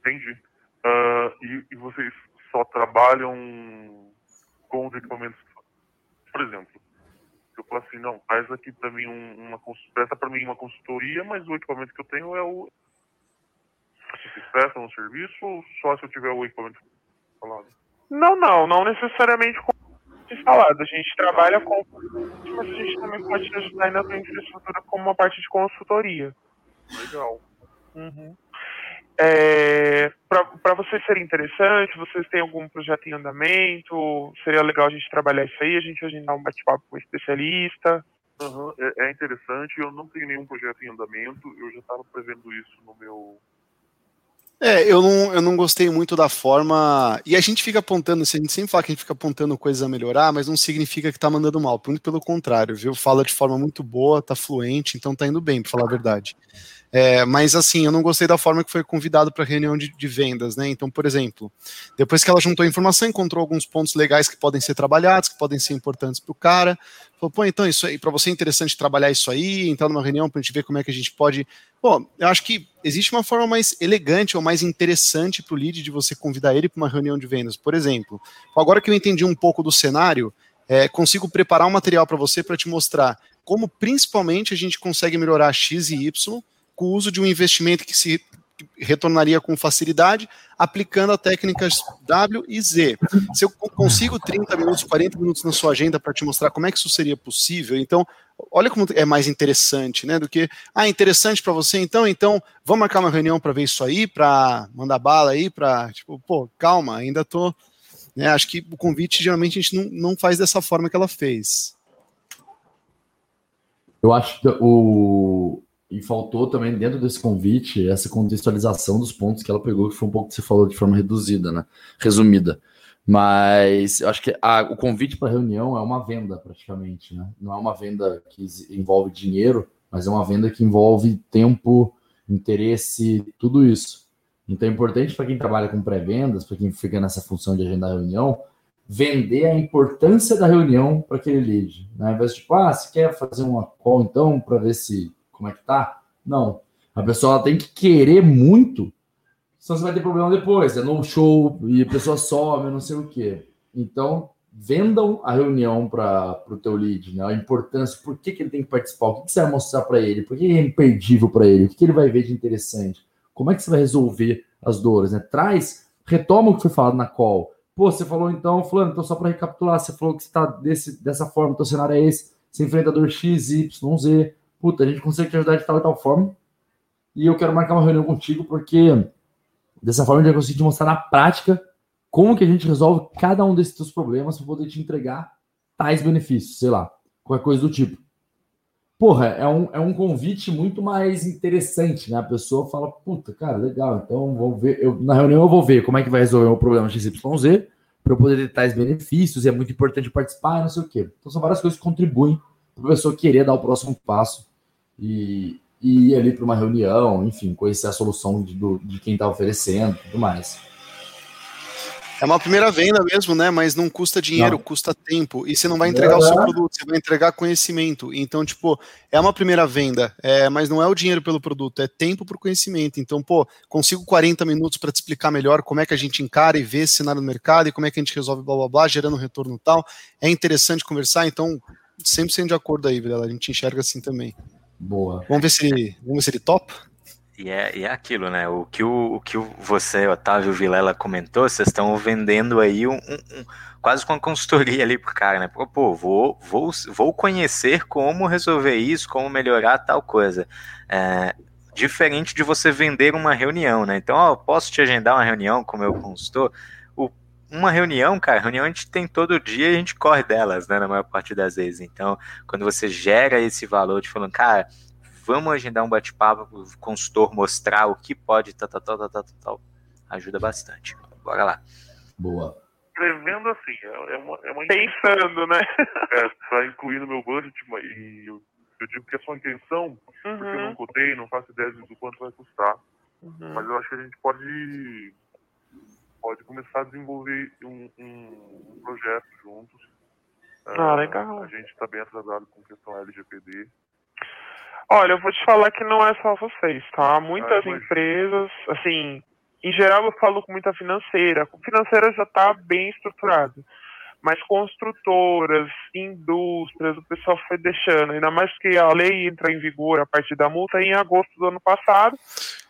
Entendi. Ah, e, e vocês só trabalham com os equipamentos? Por exemplo, eu falo assim, não, faz aqui para mim um- uma presta para mim uma consultoria, mas o equipamento que eu tenho é o vocês prestam um serviço ou só se eu tiver o equipamento falado? Não, não, não necessariamente com instalado. A gente trabalha com, mas a gente também pode te ajudar na tua infraestrutura como uma parte de consultoria. Legal. Uhum. É, para vocês serem interessantes, vocês têm algum projeto em andamento? Seria legal a gente trabalhar isso aí, a gente agendar um bate-papo com um especialista. Aham, É, é interessante, eu não tenho nenhum projeto em andamento, eu já estava prevendo isso no meu. É, eu não, eu não gostei muito da forma. E a gente fica apontando, a gente sempre fala que a gente fica apontando coisas a melhorar, mas não significa que tá mandando mal. Muito pelo contrário, viu? Fala de forma muito boa, tá fluente, então tá indo bem, pra falar a verdade. É, mas assim, eu não gostei da forma que foi convidado para reunião de, de vendas, né? Então, por exemplo, depois que ela juntou a informação, encontrou alguns pontos legais que podem ser trabalhados, que podem ser importantes para o cara. Falou, pô, então isso aí, para você é interessante trabalhar isso aí, entrar numa reunião para a gente ver como é que a gente pode. Pô, eu acho que existe uma forma mais elegante ou mais interessante para o lead de você convidar ele para uma reunião de vendas. Por exemplo, agora que eu entendi um pouco do cenário, é, consigo preparar um material para você para te mostrar como principalmente a gente consegue melhorar X e Y com o uso de um investimento que se retornaria com facilidade, aplicando a técnicas W e Z. Se eu consigo 30 minutos, 40 minutos na sua agenda para te mostrar como é que isso seria possível, então, olha como é mais interessante, né, do que, ah, interessante para você, então, então, vamos marcar uma reunião para ver isso aí, para mandar bala aí, para, tipo, pô, calma, ainda tô, né, acho que o convite, geralmente, a gente não, não faz dessa forma que ela fez. Eu acho que o. E faltou também dentro desse convite essa contextualização dos pontos que ela pegou, que foi um pouco que você falou de forma reduzida, né? Resumida. Mas eu acho que a, o convite para reunião é uma venda, praticamente, né? Não é uma venda que envolve dinheiro, mas é uma venda que envolve tempo, interesse, tudo isso. Então é importante para quem trabalha com pré-vendas, para quem fica nessa função de agendar reunião, vender a importância da reunião para aquele lead. Né? Ao invés de, tipo, ah, você quer fazer uma call então para ver se como é que tá? Não. A pessoa tem que querer muito senão você vai ter problema depois. É no show e a pessoa some, não sei o quê. Então, vendam a reunião para o teu lead, né? A importância, por que, que ele tem que participar, o que, que você vai mostrar para ele, por que é imperdível para ele, o que, que ele vai ver de interessante, como é que você vai resolver as dores, né? Traz, retoma o que foi falado na call. Pô, você falou então, fulano, então só para recapitular, você falou que você está dessa forma, teu cenário é esse, você enfrenta dor X, Y, Z, puta, a gente consegue te ajudar de tal e tal forma, e eu quero marcar uma reunião contigo porque Dessa forma, a gente vai conseguir te mostrar na prática como que a gente resolve cada um desses teus problemas para poder te entregar tais benefícios, sei lá, qualquer coisa do tipo. Porra, é um, é um convite muito mais interessante, né? A pessoa fala, puta, cara, legal, então vou ver, eu, na reunião eu vou ver como é que vai resolver o problema XYZ para eu poder ter tais benefícios, e é muito importante participar, não sei o quê. Então são várias coisas que contribuem para a pessoa querer dar o próximo passo e, e ir ali para uma reunião, enfim, conhecer a solução de, do, de quem está oferecendo tudo mais. É uma primeira venda mesmo, né? Mas não custa dinheiro, não. custa tempo. E você não vai entregar é. o seu produto, você vai entregar conhecimento. Então, tipo, é uma primeira venda, é, mas não é o dinheiro pelo produto, é tempo para o conhecimento. Então, pô, consigo 40 minutos para te explicar melhor como é que a gente encara e vê esse cenário no mercado e como é que a gente resolve blá blá blá, gerando um retorno tal. É interessante conversar, então, 100% de acordo aí, Vilela. A gente enxerga assim também. Boa. Vamos ver se ele, vamos ver se ele topa. E é, e é aquilo, né? O que, o, o que você, Otávio Vilela, comentou, vocês estão vendendo aí um, um, um, quase com uma consultoria ali pro cara, né? Pô, vou, vou, vou conhecer como resolver isso, como melhorar tal coisa. É, diferente de você vender uma reunião, né? Então, ó, posso te agendar uma reunião com o meu consultor? Uma reunião, cara, reunião a gente tem todo dia e a gente corre delas, né? Na maior parte das vezes. Então, quando você gera esse valor de falando, cara vamos agendar um bate-papo para o consultor mostrar o que pode, tal, tal, tal, tal, tal, ajuda bastante. Bora lá. Boa. Prevendo assim, é, é uma, é uma Pensando, né? É, para incluir no meu budget, e eu, eu, digo que é só intenção, uhum. porque eu não cotei, não faço ideia do quanto vai custar. Uhum. Mas eu acho que a gente pode, pode começar a desenvolver um, um, projeto juntos. Ah, uh, legal. A gente está bem atrasado com questão LGPD. Olha, eu vou te falar que não é só vocês, tá? Muitas ah, empresas, assim, em geral eu falo com muita financeira. A financeira já está bem estruturada. Mas construtoras, indústrias, o pessoal foi deixando. Ainda mais que a lei entra em vigor a partir da multa em agosto do ano passado.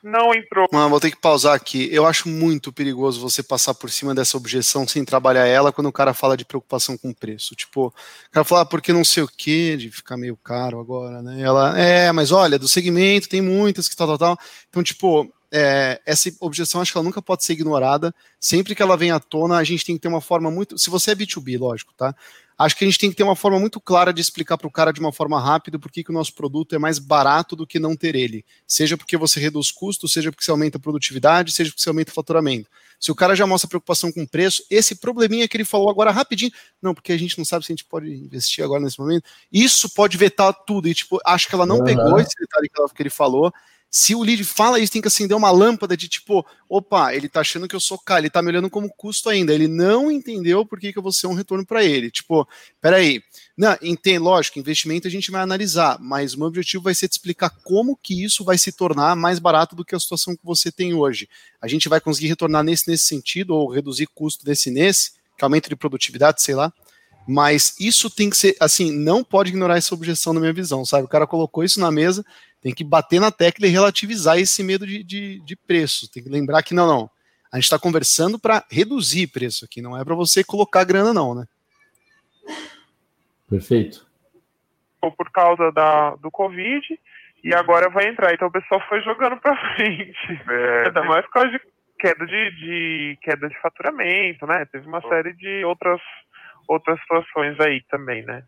Não entrou. Mano, vou ter que pausar aqui. Eu acho muito perigoso você passar por cima dessa objeção sem trabalhar ela quando o cara fala de preocupação com preço. Tipo, o cara fala, ah, porque não sei o que, de ficar meio caro agora, né? Ela, é, mas olha, do segmento tem muitas que tal, tal, tal. Então, tipo, é, essa objeção acho que ela nunca pode ser ignorada. Sempre que ela vem à tona, a gente tem que ter uma forma muito. Se você é B2B, lógico, tá? Acho que a gente tem que ter uma forma muito clara de explicar para o cara de uma forma rápida por que, que o nosso produto é mais barato do que não ter ele. Seja porque você reduz custos, seja porque você aumenta a produtividade, seja porque você aumenta o faturamento. Se o cara já mostra preocupação com preço, esse probleminha que ele falou agora rapidinho, não, porque a gente não sabe se a gente pode investir agora nesse momento, isso pode vetar tudo. E, tipo, acho que ela não uhum. pegou esse detalhe que ele falou se o lead fala isso, tem que acender uma lâmpada de tipo, opa, ele tá achando que eu sou cara, ele tá me olhando como custo ainda. Ele não entendeu por que, que eu vou ser um retorno para ele. Tipo, peraí. Não, entende, lógico, investimento a gente vai analisar, mas o meu objetivo vai ser te explicar como que isso vai se tornar mais barato do que a situação que você tem hoje. A gente vai conseguir retornar nesse nesse sentido, ou reduzir custo desse nesse, que aumento de produtividade, sei lá. Mas isso tem que ser, assim, não pode ignorar essa objeção na minha visão, sabe? O cara colocou isso na mesa, tem que bater na tecla e relativizar esse medo de, de, de preço. Tem que lembrar que não, não. A gente está conversando para reduzir preço aqui, não é para você colocar grana, não, né? Perfeito. Por causa da, do Covid, e agora vai entrar. Então o pessoal foi jogando para frente. É, Ainda mais por causa de queda de, de, queda de faturamento, né? Teve uma série de outras, outras situações aí também, né?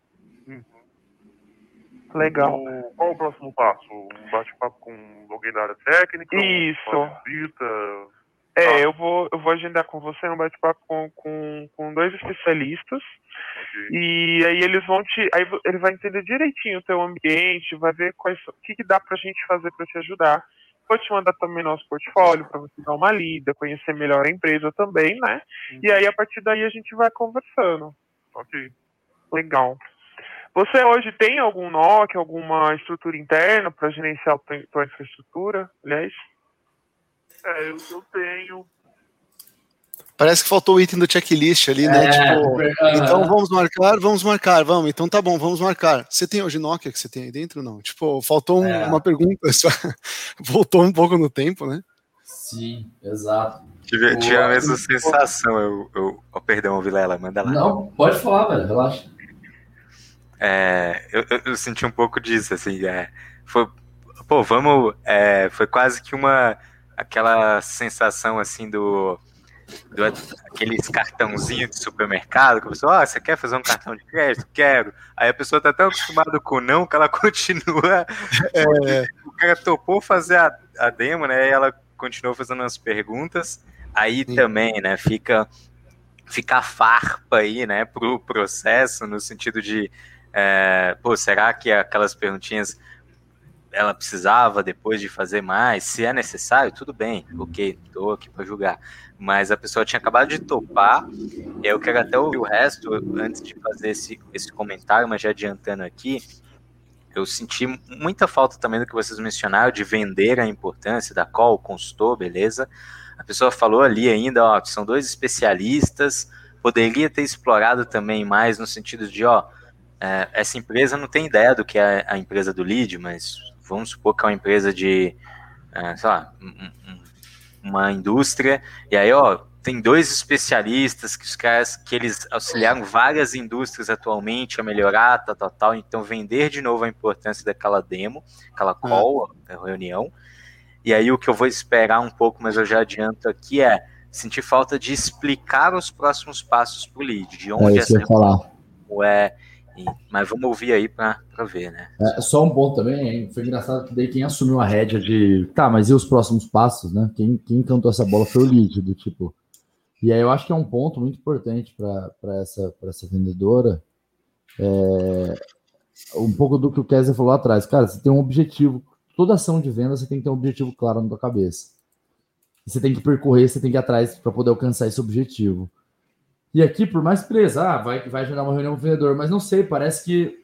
Legal. O, qual o próximo passo? Um bate-papo com alguém da área técnica? Isso. Visita? É, eu vou, eu vou agendar com você um bate-papo com, com, com dois especialistas. E aí eles vão te. Aí ele vai entender direitinho o teu ambiente, vai ver quais, o que, que dá pra gente fazer para te ajudar. Vou te mandar também nosso portfólio para você dar uma lida, conhecer melhor a empresa também, né? Uhum. E aí a partir daí a gente vai conversando. Ok. Legal. Você hoje tem algum NOC, alguma estrutura interna para gerenciar a tua infraestrutura, aliás? É, eu, eu tenho. Parece que faltou o item do checklist ali, né? É, tipo, então vamos marcar, vamos marcar, vamos. Então tá bom, vamos marcar. Você tem hoje Nokia que você tem aí dentro não? Tipo, faltou é. uma pergunta, só voltou um pouco no tempo, né? Sim, exato. Tive, tive a mesma sensação. Eu, eu, oh, perdão, Vilela, manda lá. Não, pode falar, velho, relaxa. É, eu, eu, senti um pouco disso, assim, é, foi, pô, vamos, é, foi quase que uma, aquela sensação, assim, do, do aqueles cartãozinhos de supermercado, que a pessoa, oh, você quer fazer um cartão de crédito? Quero. Aí a pessoa tá tão acostumada com o não que ela continua, é. o cara topou fazer a, a demo, né, e ela continuou fazendo as perguntas, aí Sim. também, né, fica fica farpa aí, né, pro processo, no sentido de é, pô, será que aquelas perguntinhas ela precisava depois de fazer mais? Se é necessário, tudo bem, ok, estou aqui para julgar. Mas a pessoa tinha acabado de topar, eu quero até ouvir o resto antes de fazer esse, esse comentário, mas já adiantando aqui, eu senti muita falta também do que vocês mencionaram de vender a importância da call, consultor, beleza? A pessoa falou ali ainda, ó, são dois especialistas, poderia ter explorado também mais no sentido de, ó, é, essa empresa não tem ideia do que é a empresa do lead, mas vamos supor que é uma empresa de, é, sei lá, um, um, uma indústria, e aí, ó, tem dois especialistas que os caras que eles auxiliaram várias indústrias atualmente a melhorar, tal, tal, tal. Então, vender de novo a importância daquela demo, aquela hum. call, hum. reunião. E aí, o que eu vou esperar um pouco, mas eu já adianto aqui, é sentir falta de explicar os próximos passos para o lead, de onde é essa falar. é mas vamos ouvir aí para ver, né? É, só um ponto também, hein? foi engraçado que daí quem assumiu a rédea de tá, mas e os próximos passos, né? Quem, quem cantou essa bola foi o lead, do tipo. E aí eu acho que é um ponto muito importante para essa, essa vendedora. É, um pouco do que o Kessler falou atrás. Cara, você tem um objetivo. Toda ação de venda você tem que ter um objetivo claro na tua cabeça. você tem que percorrer, você tem que ir atrás para poder alcançar esse objetivo. E aqui, por mais presa, ah, vai, vai agendar uma reunião com o vendedor, mas não sei, parece que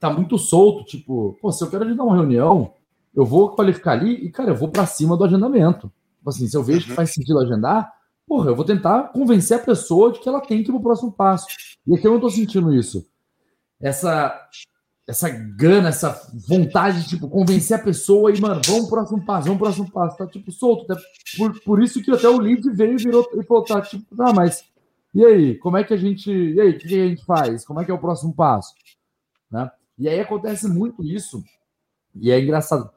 tá muito solto. Tipo, pô, se eu quero agendar uma reunião, eu vou qualificar ali e, cara, eu vou para cima do agendamento. Tipo assim, se eu vejo que uhum. faz sentido agendar, porra, eu vou tentar convencer a pessoa de que ela tem que ir pro próximo passo. E aqui eu não tô sentindo isso. Essa essa gana, essa vontade de tipo, convencer a pessoa e, mano, vamos pro próximo passo, vamos pro próximo passo. Tá tipo solto. Até por, por isso que até o lead veio e virou e falou, tá, tipo, ah, mas e aí, como é que a gente. E aí, o que a gente faz? Como é que é o próximo passo? Né? E aí acontece muito isso, e é engraçado.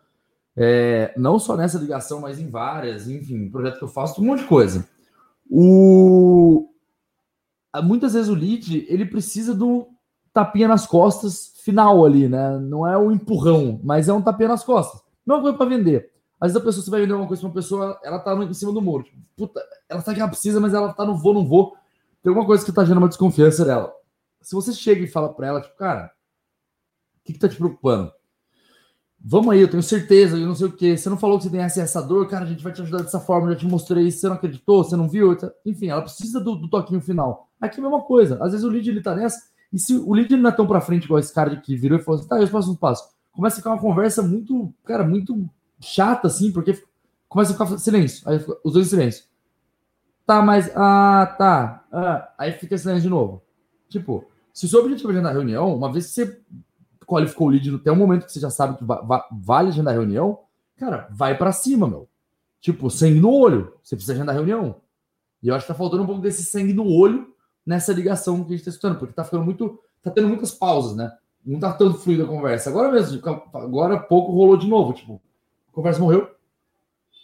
É, não só nessa ligação, mas em várias, enfim, projeto que eu faço, um monte de coisa. O... Muitas vezes o lead ele precisa do tapinha nas costas final ali, né? Não é o um empurrão, mas é um tapinha nas costas. Não é coisa para vender. Às vezes a pessoa, você vai vender uma coisa para uma pessoa, ela tá em cima do muro. Tipo, puta, ela sabe que ela precisa, mas ela tá no vou, não vou tem uma coisa que tá gerando uma desconfiança dela. Se você chega e fala para ela, tipo, cara, o que, que tá te preocupando? Vamos aí, eu tenho certeza, eu não sei o que. Você não falou que você tem acessador, cara, a gente vai te ajudar dessa forma, eu já te mostrei isso, você não acreditou, você não viu? Enfim, ela precisa do, do toquinho final. Aqui é a mesma coisa. Às vezes o lead ele tá nessa, e se o lead não é tão pra frente igual esse cara que virou e falou assim, tá, eu faço um passo. Começa a ficar uma conversa muito, cara, muito chata, assim, porque começa a ficar silêncio. Aí os dois em silêncio. Tá, mas. Ah, tá. Ah, aí fica silêncio de novo. Tipo, se o seu objetivo é agendar reunião, uma vez que você qualificou o lead até o momento que você já sabe que va va vale agendar reunião, cara, vai para cima, meu. Tipo, sangue no olho. Você precisa agendar reunião. E eu acho que tá faltando um pouco desse sangue no olho nessa ligação que a gente tá escutando, porque tá ficando muito. Tá tendo muitas pausas, né? Não tá tanto fluido a conversa. Agora mesmo, agora pouco rolou de novo. Tipo, a conversa morreu.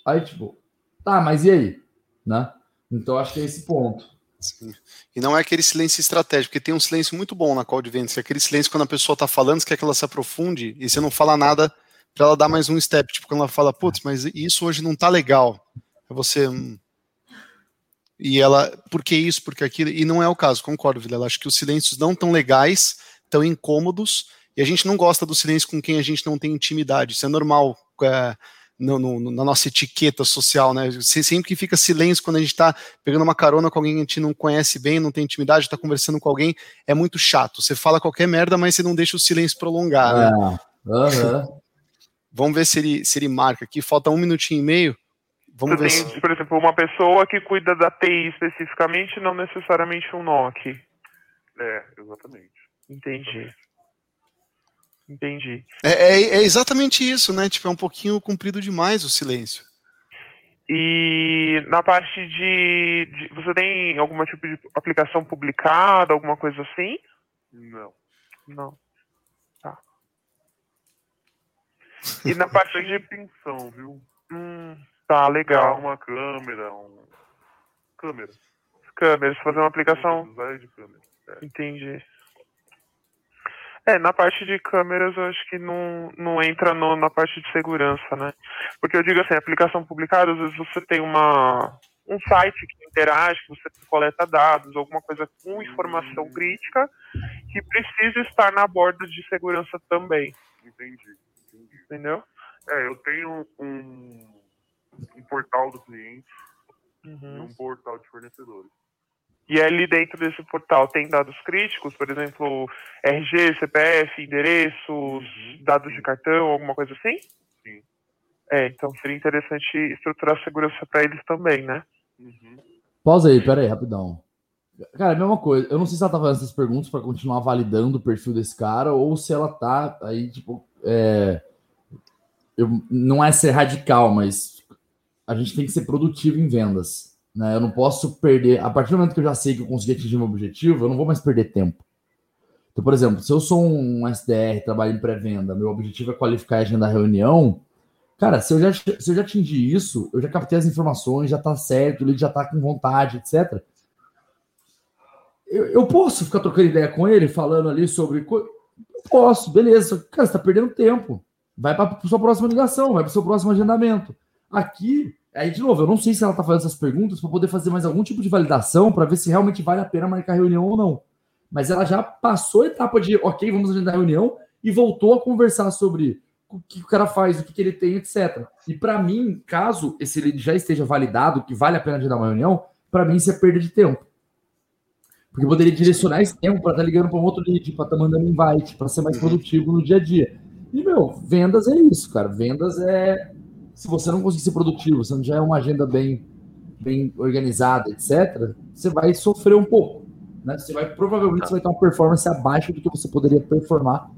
Aí, tipo, tá, mas e aí? Né? Então, acho que é esse ponto. Sim. E não é aquele silêncio estratégico, porque tem um silêncio muito bom na call de vendas, que é aquele silêncio quando a pessoa está falando, você quer que ela se aprofunde e você não fala nada para ela dar mais um step. Tipo, quando ela fala, putz, mas isso hoje não tá legal. É você. Hum, e ela, por que isso, por que aquilo, e não é o caso, concordo, Vilela, acho que os silêncios não tão legais, tão incômodos, e a gente não gosta do silêncio com quem a gente não tem intimidade, isso é normal, é, no, no, na nossa etiqueta social, né? Sempre que fica silêncio quando a gente está pegando uma carona com alguém que a gente não conhece bem, não tem intimidade, está conversando com alguém, é muito chato. Você fala qualquer merda, mas você não deixa o silêncio prolongar, né? Uhum. Vamos ver se ele, se ele marca aqui. Falta um minutinho e meio. Vamos Você ver tem, se... por exemplo, uma pessoa que cuida da TI especificamente, não necessariamente um NOC. É, exatamente. Entendi. Entendi. É, é, é, exatamente isso, né? Tipo, é um pouquinho comprido demais o silêncio. E na parte de, de, Você tem algum tipo de aplicação publicada, alguma coisa assim? Não. Não. Tá. E na parte de. Pensão, viu? Hum, tá, legal. Uma câmera, um. Câmera. Câmeras, fazer uma aplicação. De câmera. É. Entendi. É, na parte de câmeras eu acho que não, não entra no, na parte de segurança, né? Porque eu digo assim, aplicação publicada, às vezes você tem uma, um site que interage, que você coleta dados, alguma coisa com informação crítica, que precisa estar na borda de segurança também. Entendi. entendi. Entendeu? É, eu tenho um, um portal do cliente uhum. e um portal de fornecedores. E ali dentro desse portal tem dados críticos, por exemplo, RG, CPF, endereços, uhum. dados de cartão, alguma coisa assim? Sim. É, então seria interessante estruturar a segurança para eles também, né? Uhum. Pausa aí, pera aí, rapidão. Cara, a mesma coisa. Eu não sei se ela tá fazendo essas perguntas para continuar validando o perfil desse cara ou se ela tá aí, tipo, é... Eu, não é ser radical, mas a gente tem que ser produtivo em vendas. Né? Eu não posso perder. A partir do momento que eu já sei que eu consegui atingir meu objetivo, eu não vou mais perder tempo. Então, por exemplo, se eu sou um SDR, trabalho em pré-venda, meu objetivo é qualificar e agendar reunião, cara, se eu, já, se eu já atingir isso, eu já captei as informações, já tá certo, lead já tá com vontade, etc. Eu, eu posso ficar trocando ideia com ele, falando ali sobre. Eu posso, beleza. Cara, você tá perdendo tempo. Vai para sua próxima ligação, vai para seu próximo agendamento. Aqui, Aí, de novo, eu não sei se ela está fazendo essas perguntas para poder fazer mais algum tipo de validação para ver se realmente vale a pena marcar reunião ou não. Mas ela já passou a etapa de, ok, vamos agendar a reunião e voltou a conversar sobre o que o cara faz, o que, ele tem, etc. E para mim, caso esse lead já esteja validado, que vale a pena agendar uma reunião, para mim isso é perda de tempo. Porque eu poderia direcionar esse tempo para estar tá ligando para um outro lead, para estar tá mandando invite, para ser mais produtivo no dia a dia. E, meu, vendas é isso, cara. Vendas é se você não conseguir ser produtivo, se não já é uma agenda bem, bem organizada, etc., você vai sofrer um pouco. Né? Você vai provavelmente você vai ter uma performance abaixo do que você poderia performar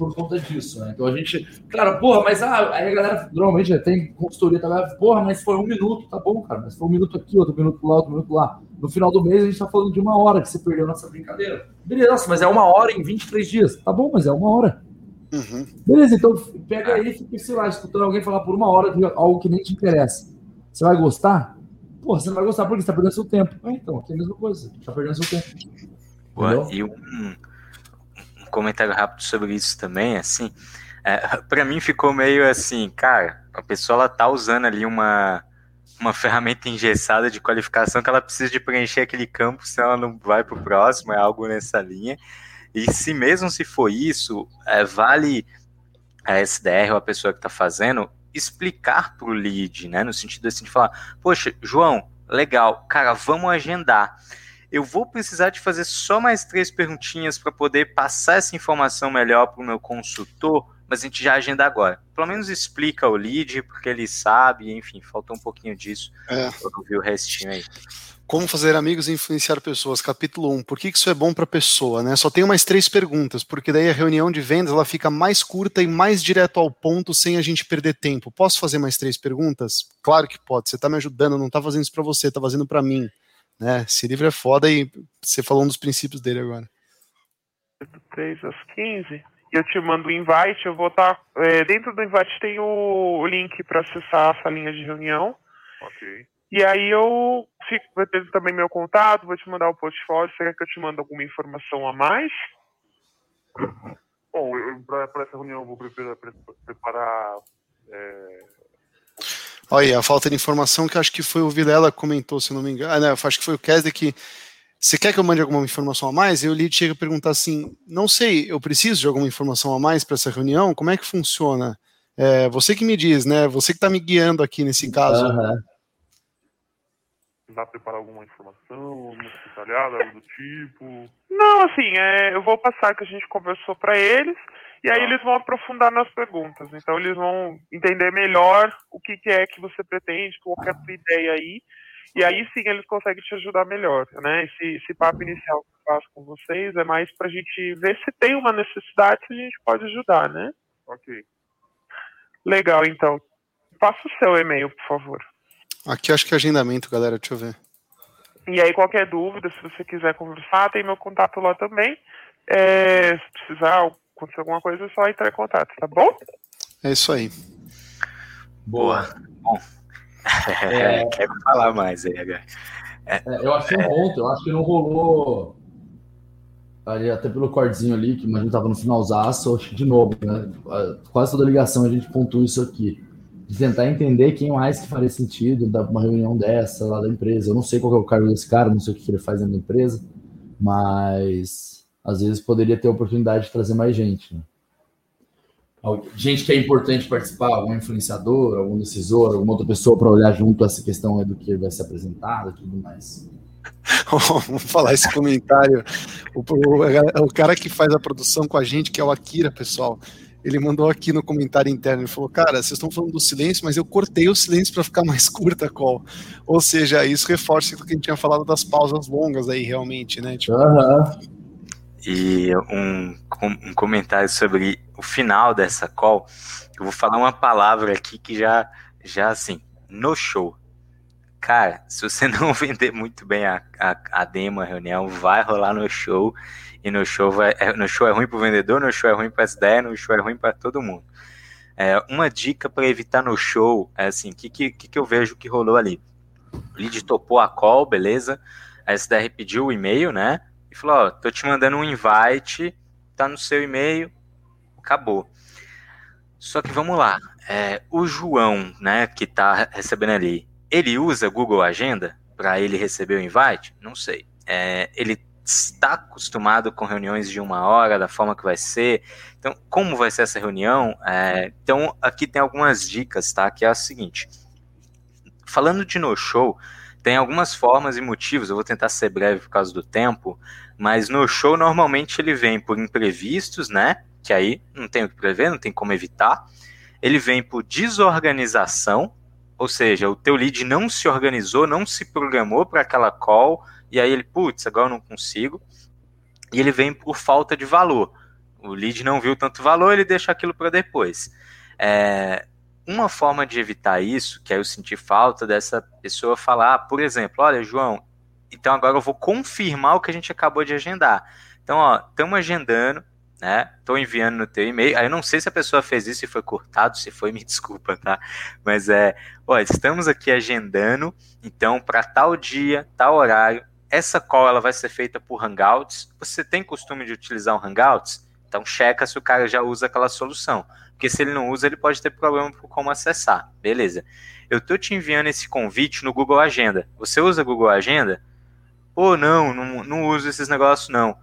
por conta disso. Né? Então a gente, cara, porra, mas ah, aí a galera normalmente tem consultoria, tá, porra, mas foi um minuto, tá bom, cara, mas foi um minuto aqui, outro minuto lá, outro minuto lá. No final do mês a gente tá falando de uma hora que você perdeu nessa brincadeira. Beleza, mas é uma hora em 23 dias. Tá bom, mas é uma hora. Uhum. Beleza, então pega aí e fica, sei lá, escutando alguém falar por uma hora de algo que nem te interessa. Você vai gostar? Pô, você não vai gostar porque você tá perdendo seu tempo. Ah, então, aqui é a mesma coisa. Tá perdendo seu tempo. Pô, e um, um, comentário rápido sobre isso também, assim, é, para mim ficou meio assim, cara, a pessoa ela tá usando ali uma, uma ferramenta engessada de qualificação que ela precisa de preencher aquele campo, senão ela não vai pro próximo, é algo nessa linha. E se mesmo se for isso, é, vale a SDR ou a pessoa que está fazendo explicar para o lead, né? No sentido assim de falar, poxa, João, legal, cara, vamos agendar. Eu vou precisar de fazer só mais três perguntinhas para poder passar essa informação melhor para o meu consultor, mas a gente já agenda agora. Pelo menos explica o lead, porque ele sabe, enfim, faltou um pouquinho disso. É. Eu vi o restinho aí. Como fazer amigos e influenciar pessoas, capítulo 1. Por que isso é bom para a pessoa? Né? Só tenho mais três perguntas, porque daí a reunião de vendas ela fica mais curta e mais direto ao ponto, sem a gente perder tempo. Posso fazer mais três perguntas? Claro que pode. Você está me ajudando, não está fazendo isso para você, está fazendo para mim. Né? Esse livro é foda e você falou um dos princípios dele agora. 3 às 15 eu te mando o invite, eu vou estar. Tá, é, dentro do invite tem o link para acessar a salinha de reunião. Ok. E aí eu fico, vai ter também meu contato, vou te mandar o portfólio. Você quer que eu te mande alguma informação a mais? Bom, para essa reunião eu vou preparar, preparar é... Olha, a falta de informação que acho que foi o Vilela comentou, se não me engano. Ah, não, acho que foi o Kesder que. Você quer que eu mande alguma informação a mais? E o lead chega a perguntar assim: não sei, eu preciso de alguma informação a mais para essa reunião? Como é que funciona? É, você que me diz, né? Você que está me guiando aqui nesse caso. Uhum. Dá preparar alguma informação, muito detalhada, algo do tipo? Não, assim, é, eu vou passar que a gente conversou para eles. E aí eles vão aprofundar nas perguntas. Então eles vão entender melhor o que, que é que você pretende, qualquer é ideia aí. E aí sim eles conseguem te ajudar melhor, né? Esse, esse papo inicial que eu faço com vocês é mais para a gente ver se tem uma necessidade, se a gente pode ajudar, né? Ok. Legal, então. Passa o seu e-mail, por favor. Aqui acho que é agendamento, galera. Deixa eu ver. E aí, qualquer dúvida, se você quiser conversar, tem meu contato lá também. É, se precisar acontecer alguma coisa, é só entrar em contato, tá bom? É isso aí. Boa. Bom. É, quero falar mais aí, é, é, eu achei um ponto, eu acho que não rolou. Ali, até pelo cordzinho ali, que imagino tava no finalzaço, de novo, né? Quase toda ligação a gente pontua isso aqui. De tentar entender quem mais que faria sentido dar uma reunião dessa lá da empresa. Eu não sei qual é o cargo desse cara, não sei o que ele faz na empresa, mas às vezes poderia ter a oportunidade de trazer mais gente. Né? Gente que é importante participar, algum influenciador, algum decisor, alguma outra pessoa para olhar junto essa questão do que vai ser apresentado e tudo mais. Vamos falar esse comentário. O, o, o, cara que faz a produção com a gente, que é o Akira, pessoal, ele mandou aqui no comentário interno, ele falou, cara, vocês estão falando do silêncio, mas eu cortei o silêncio para ficar mais curta a call. Ou seja, isso reforça o que a gente tinha falado das pausas longas aí, realmente, né? Tipo, uhum e um, um comentário sobre o final dessa call. Eu vou falar uma palavra aqui que já, já assim, no show. Cara, se você não vender muito bem a, a, a demo, a reunião, vai rolar no show. E no show, vai, é, no show é ruim para o vendedor, no show é ruim para as ideias, no show é ruim para todo mundo. É, uma dica para evitar no show é assim: o que, que, que eu vejo que rolou ali? O lead topou a call, beleza. A SDR pediu o e-mail, né? e falou: Ó, tô te mandando um invite, tá no seu e-mail, acabou. Só que vamos lá, é, o João, né, que tá recebendo ali, ele usa Google Agenda para ele receber o invite? Não sei. É, ele está acostumado com reuniões de uma hora, da forma que vai ser. Então, como vai ser essa reunião? É, então, aqui tem algumas dicas, tá? Que é o seguinte: falando de no show, tem algumas formas e motivos, eu vou tentar ser breve por causa do tempo, mas no show normalmente ele vem por imprevistos, né? Que aí não tem o que prever, não tem como evitar. Ele vem por desorganização, ou seja, o teu lead não se organizou, não se programou para aquela call, e aí ele, putz, agora eu não consigo. E ele vem por falta de valor. O lead não viu tanto valor, ele deixa aquilo para depois. É, uma forma de evitar isso, que aí eu senti falta dessa pessoa falar, por exemplo, olha, João, então agora eu vou confirmar o que a gente acabou de agendar. Então, ó, estamos agendando, né? Estou enviando no teu e-mail. Aí eu não sei se a pessoa fez isso e foi cortado, se foi, me desculpa, tá? Mas é, ó, estamos aqui agendando, então para tal dia, tal horário, essa call ela vai ser feita por Hangouts. Você tem costume de utilizar o Hangouts? Então checa se o cara já usa aquela solução. Porque se ele não usa, ele pode ter problema por como acessar. Beleza. Eu estou te enviando esse convite no Google Agenda. Você usa Google Agenda? Pô, não, não, não uso esses negócios, não.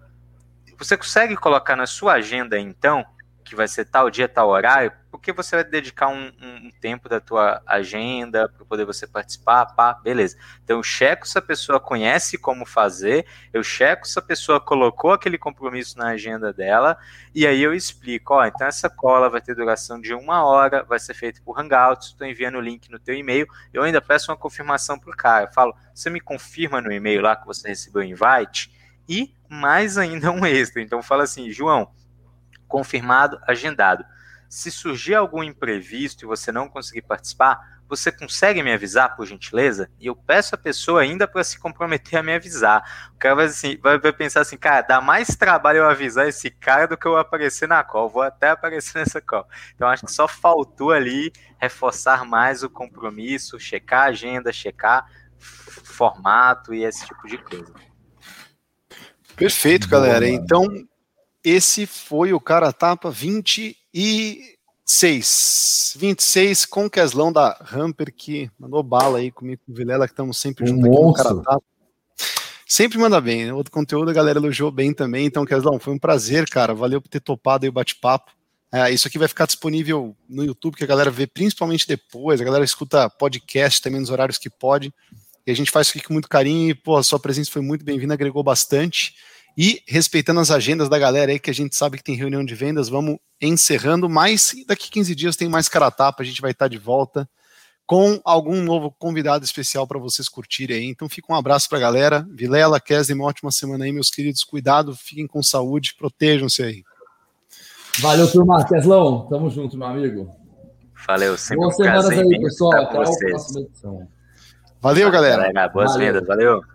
Você consegue colocar na sua agenda, então, que vai ser tal dia, tal horário, porque você vai dedicar um, um, tempo da tua agenda para poder você participar, pá, beleza. Então eu checo se a pessoa conhece como fazer, eu checo se a pessoa colocou aquele compromisso na agenda dela, e aí eu explico, ó, então essa cola vai ter duração de uma hora, vai ser feito por Hangouts, estou enviando o link no teu e-mail, eu ainda peço uma confirmação pro cara, eu falo, você me confirma no e-mail lá que você recebeu o invite? E mais ainda um extra, então fala assim, João, confirmado, agendado. Se surgir algum imprevisto e você não conseguir participar, você consegue me avisar, por gentileza? E eu peço a pessoa ainda para se comprometer a me avisar. O cara vai, assim, vai, pensar assim, cara, dá mais trabalho eu avisar esse cara do que eu aparecer na call. Vou até aparecer nessa call. Então acho que só faltou ali reforçar mais o compromisso, checar a agenda, checar formato e esse tipo de coisa. Perfeito, galera. Então, esse foi o Cara Tapa 24. 26. 26 com o Keslão da Hamper, que mandou bala aí comigo com o Vilela, que estamos sempre Um junto aqui no monstro. Caratá. Sempre manda bem, né? Outro conteúdo a galera elogiou bem também. Então, Keslão, foi um prazer, cara. Valeu por ter topado aí o bate-papo. É, isso aqui vai ficar disponível no YouTube, que a galera vê principalmente depois. A galera escuta podcast também nos horários que pode. E a gente faz isso aqui com muito carinho. E, pô, a sua presença foi muito bem-vinda, agregou bastante. E respeitando as agendas da galera aí, que a gente sabe que tem reunião de vendas, vamos encerrando. Mas daqui 15 dias tem mais cara tapa, a gente vai estar de volta com algum novo convidado especial para vocês curtirem aí. Então fica um abraço para a galera. Vilela, Kesden, uma ótima semana aí, meus queridos. Cuidado, fiquem com saúde, protejam-se aí. Valeu, turma. Keslão, tamo junto, meu amigo. Valeu, sempre Boas um semanas aí, pessoal. Até a próxima edição. Valeu, galera. Galera, boas Valeu. vendas, valeu.